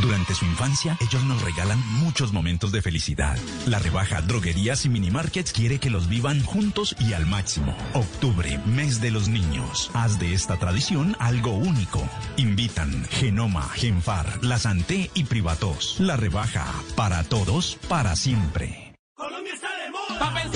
Durante su infancia, ellos nos regalan muchos momentos de felicidad. La rebaja Droguerías y Minimarkets quiere que los vivan juntos y al máximo. Octubre, mes de los niños. Haz de esta tradición algo único. Invitan Genoma, Genfar, La Santé y Privatos. La rebaja para todos, para siempre. Colombia está de moda.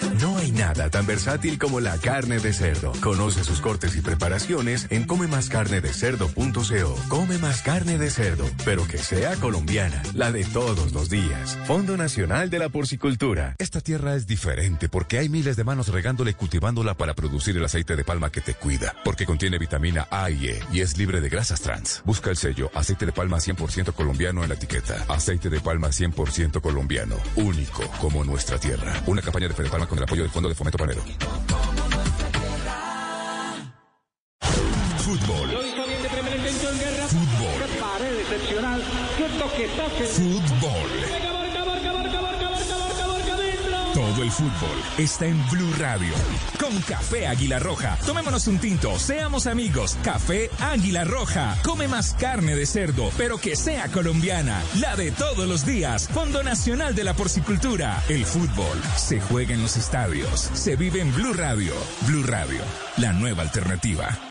Nada tan versátil como la carne de cerdo. Conoce sus cortes y preparaciones en comemascarnedecerdo.co. Come más carne de cerdo, pero que sea colombiana, la de todos los días. Fondo Nacional de la Porcicultura. Esta tierra es diferente porque hay miles de manos regándola y cultivándola para producir el aceite de palma que te cuida. Porque contiene vitamina A y E y es libre de grasas trans. Busca el sello aceite de palma 100% colombiano en la etiqueta. Aceite de palma 100% colombiano. Único como nuestra tierra. Una campaña de Fede Palma con el apoyo del Fondo de Fomento Panero. Fútbol está en Blue Radio. Con Café Águila Roja. Tomémonos un tinto, seamos amigos. Café Águila Roja. Come más carne de cerdo, pero que sea colombiana. La de todos los días. Fondo Nacional de la Porcicultura. El fútbol se juega en los estadios. Se vive en Blue Radio. Blue Radio, la nueva alternativa.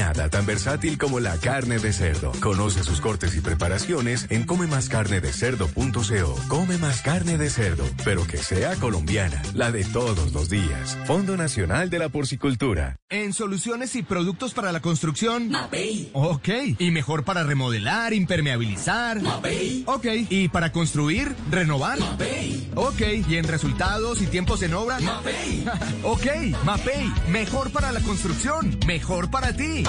Nada tan versátil como la carne de cerdo. Conoce sus cortes y preparaciones en comemascarnedecerdo.co. Come más carne de cerdo, pero que sea colombiana, la de todos los días. Fondo Nacional de la Porcicultura. En soluciones y productos para la construcción. Ok. Y mejor para remodelar, impermeabilizar. Ok. Y para construir, renovar. Ok. Y en resultados y tiempos en obra. ok. Mapei. Mejor para la construcción. Mejor para ti.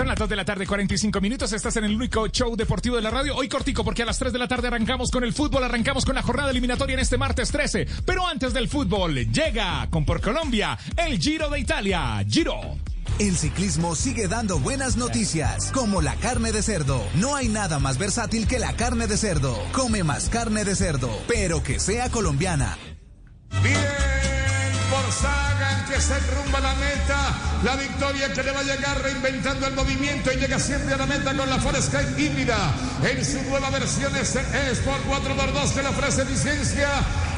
Son las 2 de la tarde, 45 minutos. Estás en el único show deportivo de la radio. Hoy cortico, porque a las 3 de la tarde arrancamos con el fútbol, arrancamos con la jornada eliminatoria en este martes 13. Pero antes del fútbol, llega con por Colombia el Giro de Italia. Giro. El ciclismo sigue dando buenas noticias, como la carne de cerdo. No hay nada más versátil que la carne de cerdo. Come más carne de cerdo, pero que sea colombiana. Bien por Sagan que se enrumba a la meta. La victoria que le va a llegar reinventando el movimiento y llega siempre a la meta con la Forescape híbrida. En su nueva versión es Sport 4x2 que le ofrece licencia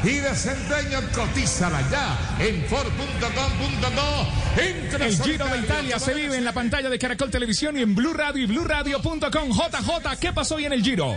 y desempeño. Cotízala ya en Ford.com.co. El Giro de Italia se vive en la pantalla de Caracol Televisión y en Blue Radio y BlueRadio.com. JJ, ¿qué pasó hoy en el Giro?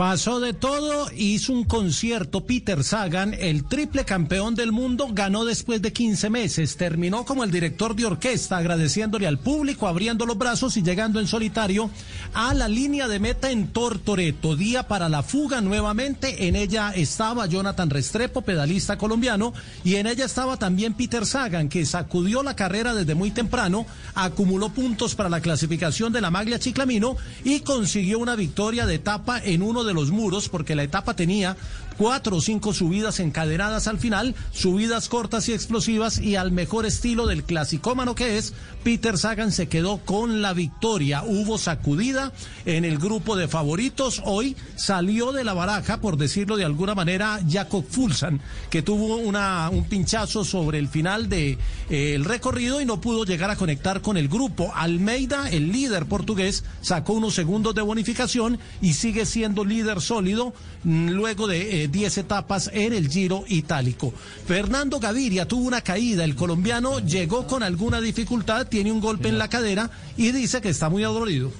Pasó de todo, hizo un concierto. Peter Sagan, el triple campeón del mundo, ganó después de 15 meses. Terminó como el director de orquesta, agradeciéndole al público, abriendo los brazos y llegando en solitario a la línea de meta en Tortoreto. Día para la fuga nuevamente. En ella estaba Jonathan Restrepo, pedalista colombiano, y en ella estaba también Peter Sagan, que sacudió la carrera desde muy temprano, acumuló puntos para la clasificación de la Maglia Chiclamino y consiguió una victoria de etapa en uno de los muros, porque la etapa tenía cuatro o cinco subidas encadenadas al final, subidas cortas y explosivas y al mejor estilo del clasicómano que es, Peter Sagan se quedó con la victoria. Hubo sacudida en el grupo de favoritos. Hoy salió de la baraja, por decirlo de alguna manera, Jacob Fulsan, que tuvo una, un pinchazo sobre el final del de, eh, recorrido y no pudo llegar a conectar con el grupo. Almeida, el líder portugués, sacó unos segundos de bonificación y sigue siendo líder sólido mm, luego de eh, 10 etapas en el Giro Itálico. Fernando Gaviria tuvo una caída, el colombiano llegó con alguna dificultad, tiene un golpe en la cadera y dice que está muy adolorido.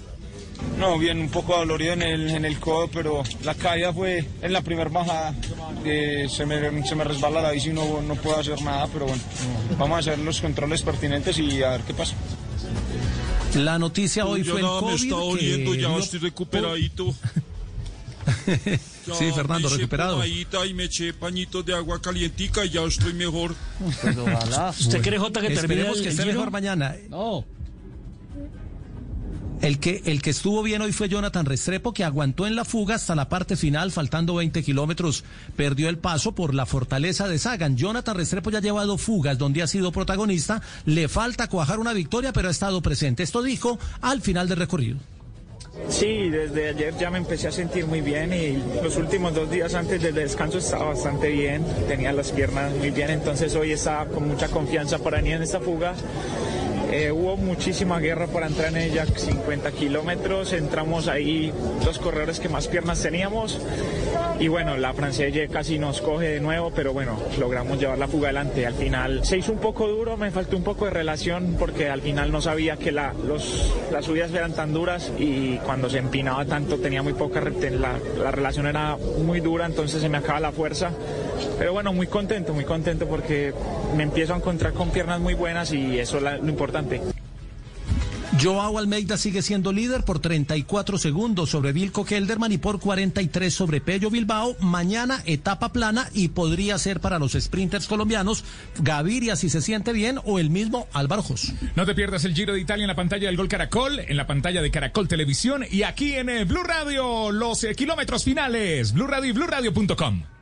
No, bien, un poco dolorido en el, en el codo, pero la caída fue en la primera bajada. que se, me, se me resbala la bici y no, no puedo hacer nada, pero bueno, vamos a hacer los controles pertinentes y a ver qué pasa. La noticia hoy fue el nada me COVID. está doliendo, que ya estoy recuperadito. Sí, Fernando, me recuperado. y me eché pañitos de agua calientica y ya estoy mejor. ¿Usted cree, Jota, que Esperemos que esté mejor mañana. No. El que, el que estuvo bien hoy fue Jonathan Restrepo, que aguantó en la fuga hasta la parte final, faltando 20 kilómetros. Perdió el paso por la fortaleza de Sagan. Jonathan Restrepo ya ha llevado fugas donde ha sido protagonista. Le falta cuajar una victoria, pero ha estado presente. Esto dijo al final del recorrido. Sí, desde ayer ya me empecé a sentir muy bien y los últimos dos días antes del descanso estaba bastante bien, tenía las piernas muy bien, entonces hoy estaba con mucha confianza para venir en esta fuga. Eh, hubo muchísima guerra para entrar en ella, 50 kilómetros, entramos ahí los corredores que más piernas teníamos y bueno, la francesa casi nos coge de nuevo, pero bueno, logramos llevar la fuga adelante. Al final se hizo un poco duro, me faltó un poco de relación porque al final no sabía que la, los, las subidas eran tan duras y cuando se empinaba tanto tenía muy poca, la, la relación era muy dura, entonces se me acaba la fuerza. Pero bueno, muy contento, muy contento porque me empiezo a encontrar con piernas muy buenas y eso es lo importante. Joao Almeida sigue siendo líder por 34 segundos sobre Vilco Kelderman y por 43 sobre Pello Bilbao. Mañana etapa plana y podría ser para los sprinters colombianos Gaviria si se siente bien o el mismo Álvaro Jos. No te pierdas el Giro de Italia en la pantalla del Gol Caracol, en la pantalla de Caracol Televisión y aquí en eh, Blue Radio, los eh, kilómetros finales, Blue Radio y BlueRadio.com.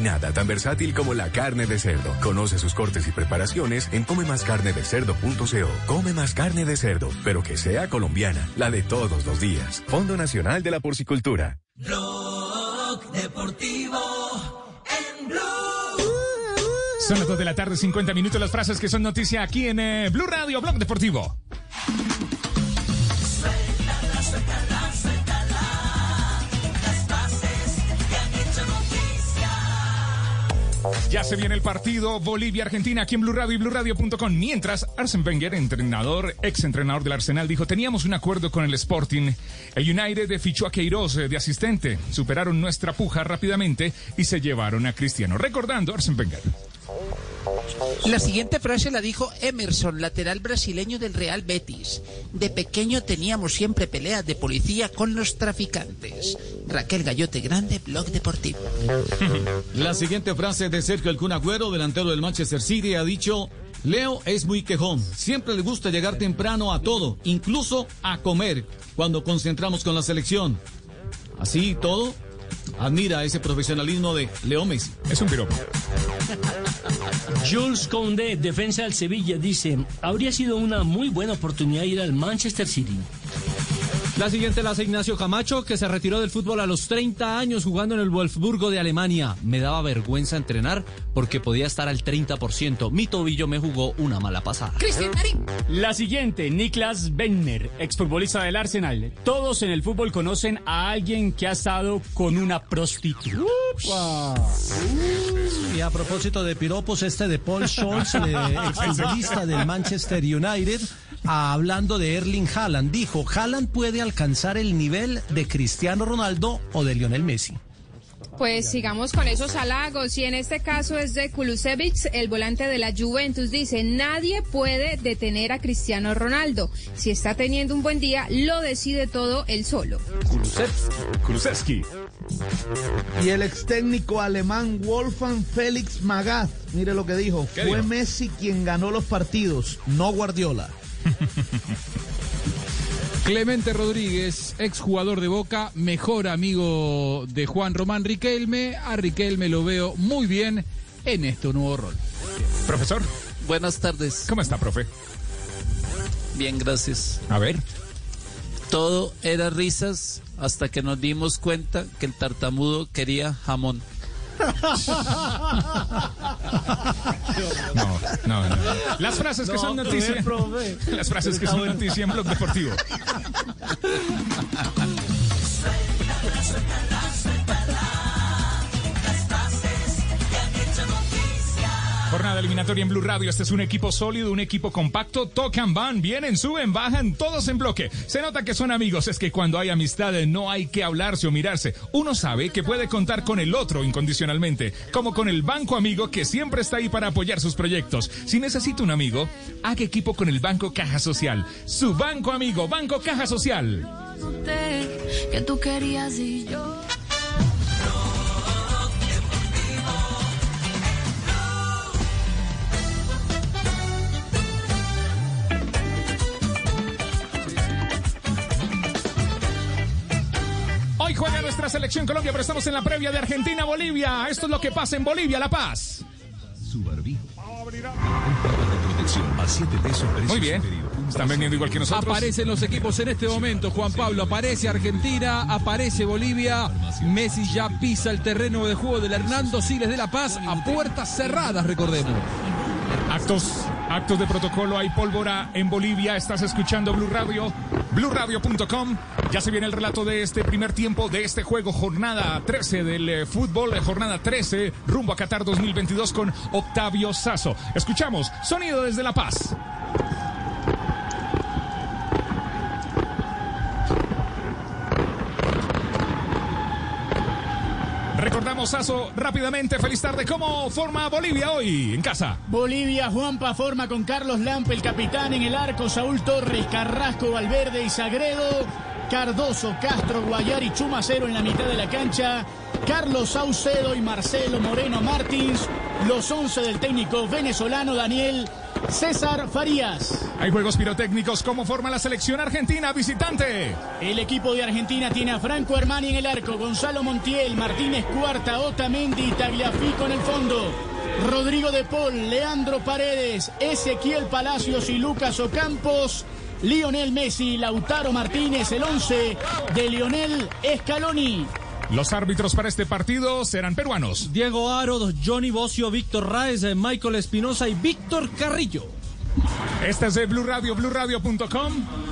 nada tan versátil como la carne de cerdo. Conoce sus cortes y preparaciones en comemascarnedecerdo.co. Come más carne de cerdo, pero que sea colombiana, la de todos los días. Fondo Nacional de la Porcicultura. Blog Deportivo en Blue. Son las 2 de la tarde, 50 minutos, las frases que son noticia aquí en eh, Blue Radio, Blog Deportivo. Ya se viene el partido Bolivia-Argentina aquí en Blue Radio y BlueRadio.com. Mientras Arsene Wenger, entrenador, ex entrenador del Arsenal, dijo: Teníamos un acuerdo con el Sporting. El United fichó a Queiroz eh, de asistente. Superaron nuestra puja rápidamente y se llevaron a Cristiano. Recordando Arsene Wenger. La siguiente frase la dijo Emerson, lateral brasileño del Real Betis. De pequeño teníamos siempre peleas de policía con los traficantes. Raquel Gallote Grande, Blog Deportivo. La siguiente frase de Sergio El Kun Agüero, delantero del Manchester City, ha dicho: Leo es muy quejón. Siempre le gusta llegar temprano a todo, incluso a comer, cuando concentramos con la selección. Así todo, admira ese profesionalismo de Leo Messi. Es un piropo. Jules Condé, defensa del Sevilla, dice, habría sido una muy buena oportunidad ir al Manchester City. La siguiente la hace Ignacio Camacho, que se retiró del fútbol a los 30 años jugando en el Wolfsburgo de Alemania. Me daba vergüenza entrenar porque podía estar al 30%. Mi tobillo me jugó una mala pasada. La siguiente, Niklas Benner, exfutbolista del Arsenal. Todos en el fútbol conocen a alguien que ha estado con una prostituta. Y a propósito de piropos, este de Paul Scholes, el exfutbolista del Manchester United, hablando de Erling Haaland, dijo, Haaland puede alcanzar el nivel de Cristiano Ronaldo o de Lionel Messi. Pues sigamos con esos halagos y en este caso es de Kulusevich, el volante de la Juventus, dice, nadie puede detener a Cristiano Ronaldo. Si está teniendo un buen día, lo decide todo él solo. Kulusevski. Y el ex técnico alemán Wolfgang Felix Magath, mire lo que dijo, ¿Qué fue dijo? Messi quien ganó los partidos, no Guardiola. Clemente Rodríguez, exjugador de Boca, mejor amigo de Juan Román Riquelme. A Riquelme lo veo muy bien en este nuevo rol. Profesor. Buenas tardes. ¿Cómo está, profe? Bien, gracias. A ver. Todo era risas hasta que nos dimos cuenta que el tartamudo quería jamón. No, no, no. Las frases que son No, noticia. profe. Las frases que son noticia en Blog Deportivo. Eliminatoria en Blue Radio. Este es un equipo sólido, un equipo compacto. Tocan, van, vienen, suben, bajan, todos en bloque. Se nota que son amigos. Es que cuando hay amistad no hay que hablarse o mirarse. Uno sabe que puede contar con el otro incondicionalmente, como con el banco amigo que siempre está ahí para apoyar sus proyectos. Si necesita un amigo, haga equipo con el Banco Caja Social. Su banco amigo, Banco Caja Social. tú querías y yo. Selección Colombia, pero estamos en la previa de Argentina-Bolivia. Esto es lo que pasa en Bolivia, La Paz. Su barbijo. de protección a 7 pesos precio Muy bien. Están vendiendo igual que nosotros. Aparecen los equipos en este momento, Juan Pablo. Aparece Argentina, aparece Bolivia. Messi ya pisa el terreno de juego del Hernando Siles de La Paz a puertas cerradas, recordemos. Actos, actos de protocolo, hay pólvora en Bolivia. Estás escuchando Blue Radio, BlueRadio.com. Ya se viene el relato de este primer tiempo de este juego, jornada 13 del eh, fútbol, eh, jornada 13, rumbo a Qatar 2022 con Octavio Sazo. Escuchamos sonido desde La Paz. Sazo, rápidamente, feliz tarde. ¿Cómo forma Bolivia hoy en casa? Bolivia, Juanpa forma con Carlos Lampe, el capitán en el arco, Saúl Torres, Carrasco, Valverde y Sagredo, Cardoso, Castro, Guayari, Chumacero en la mitad de la cancha, Carlos Saucedo y Marcelo Moreno Martins, los 11 del técnico venezolano Daniel César Farías. Hay juegos pirotécnicos. ¿Cómo forma la selección argentina visitante? El equipo de Argentina tiene a Franco Armani en el arco, Gonzalo Montiel, Martínez Cuarta, Otamendi y Tagliafico en el fondo. Rodrigo de Paul, Leandro Paredes, Ezequiel Palacios y Lucas Ocampos. Lionel Messi, Lautaro Martínez, el 11 de Lionel Scaloni. Los árbitros para este partido serán peruanos. Diego Aro, Johnny Bocio, Víctor Raez, eh, Michael Espinosa y Víctor Carrillo. Este es de Blue Radio, BlueRadio.com.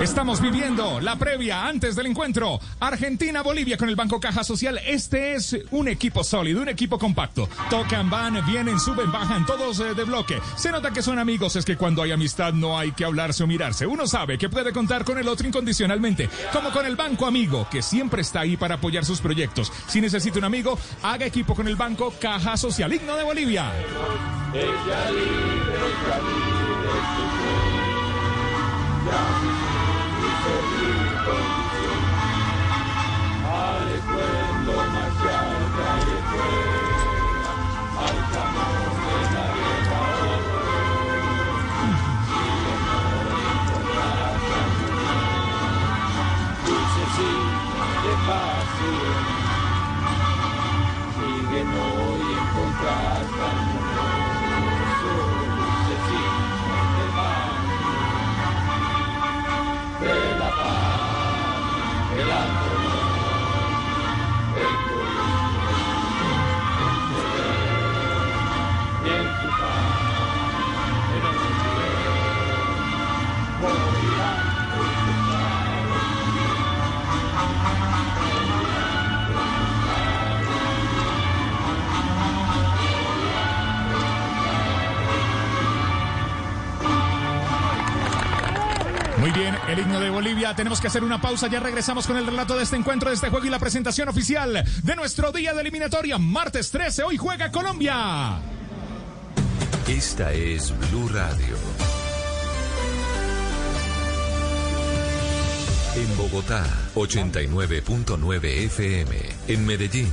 Estamos viviendo la previa antes del encuentro. Argentina-Bolivia con el Banco Caja Social. Este es un equipo sólido, un equipo compacto. Tocan, van, vienen, suben, bajan, todos eh, de bloque. Se nota que son amigos, es que cuando hay amistad no hay que hablarse o mirarse. Uno sabe que puede contar con el otro incondicionalmente, como con el Banco Amigo, que siempre está ahí para apoyar sus proyectos. Si necesita un amigo, haga equipo con el Banco Caja Social. Himno de Bolivia. Tenemos que hacer una pausa. Ya regresamos con el relato de este encuentro, de este juego y la presentación oficial de nuestro día de eliminatoria. Martes 13, hoy juega Colombia. Esta es Blue Radio. En Bogotá, 89.9 FM. En Medellín,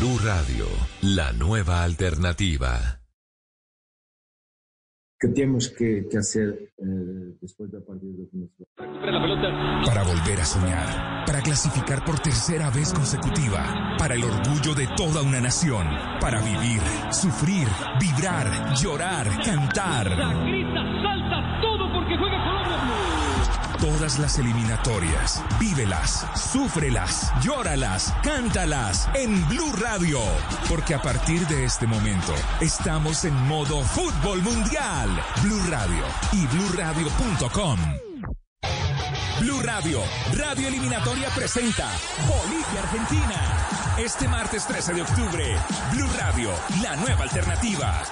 Blue Radio, la nueva alternativa. ¿Qué tenemos que, que hacer eh, después del partido de Venezuela? Para volver a soñar, para clasificar por tercera vez consecutiva, para el orgullo de toda una nación, para vivir, sufrir, vibrar, llorar, cantar. Las eliminatorias, vívelas, súfrelas, llóralas, cántalas en Blue Radio. Porque a partir de este momento estamos en modo fútbol mundial. Blue Radio y bluradio.com. Blue Radio, Radio Eliminatoria presenta Bolivia-Argentina. Este martes 13 de octubre, Blue Radio, la nueva alternativa.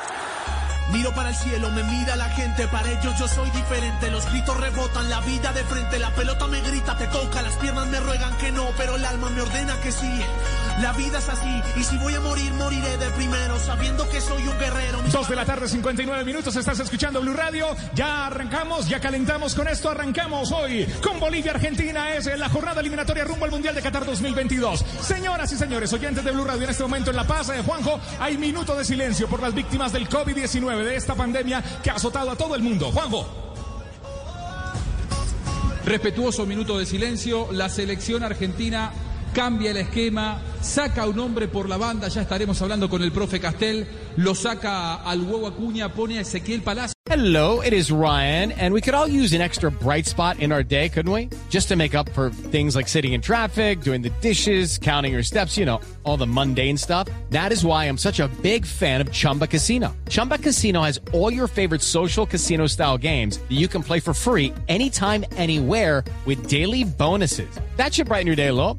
Miro para el cielo, me mira la gente, para ellos yo soy diferente. Los gritos rebotan, la vida de frente, la pelota me grita, te toca, las piernas me ruegan que no, pero el alma me ordena que sí. La vida es así, y si voy a morir, moriré de primero, sabiendo que soy un guerrero. Dos de la tarde, 59 minutos, estás escuchando Blue Radio. Ya arrancamos, ya calentamos con esto, arrancamos hoy con Bolivia-Argentina. Es la jornada eliminatoria rumbo al Mundial de Qatar 2022. Señoras y señores, oyentes de Blue Radio, en este momento en La Paz de Juanjo, hay minuto de silencio por las víctimas del COVID-19, de esta pandemia que ha azotado a todo el mundo. Juanjo. Respetuoso minuto de silencio. La selección argentina cambia el esquema, saca un hombre por la banda. Ya estaremos hablando con el profe Castel. Lo saca al huevo Acuña, pone a Ezequiel Palacio. Hello, it is Ryan, and we could all use an extra bright spot in our day, couldn't we? Just to make up for things like sitting in traffic, doing the dishes, counting your steps, you know, all the mundane stuff. That is why I'm such a big fan of Chumba Casino. Chumba Casino has all your favorite social casino style games that you can play for free anytime, anywhere with daily bonuses. That should brighten your day a little.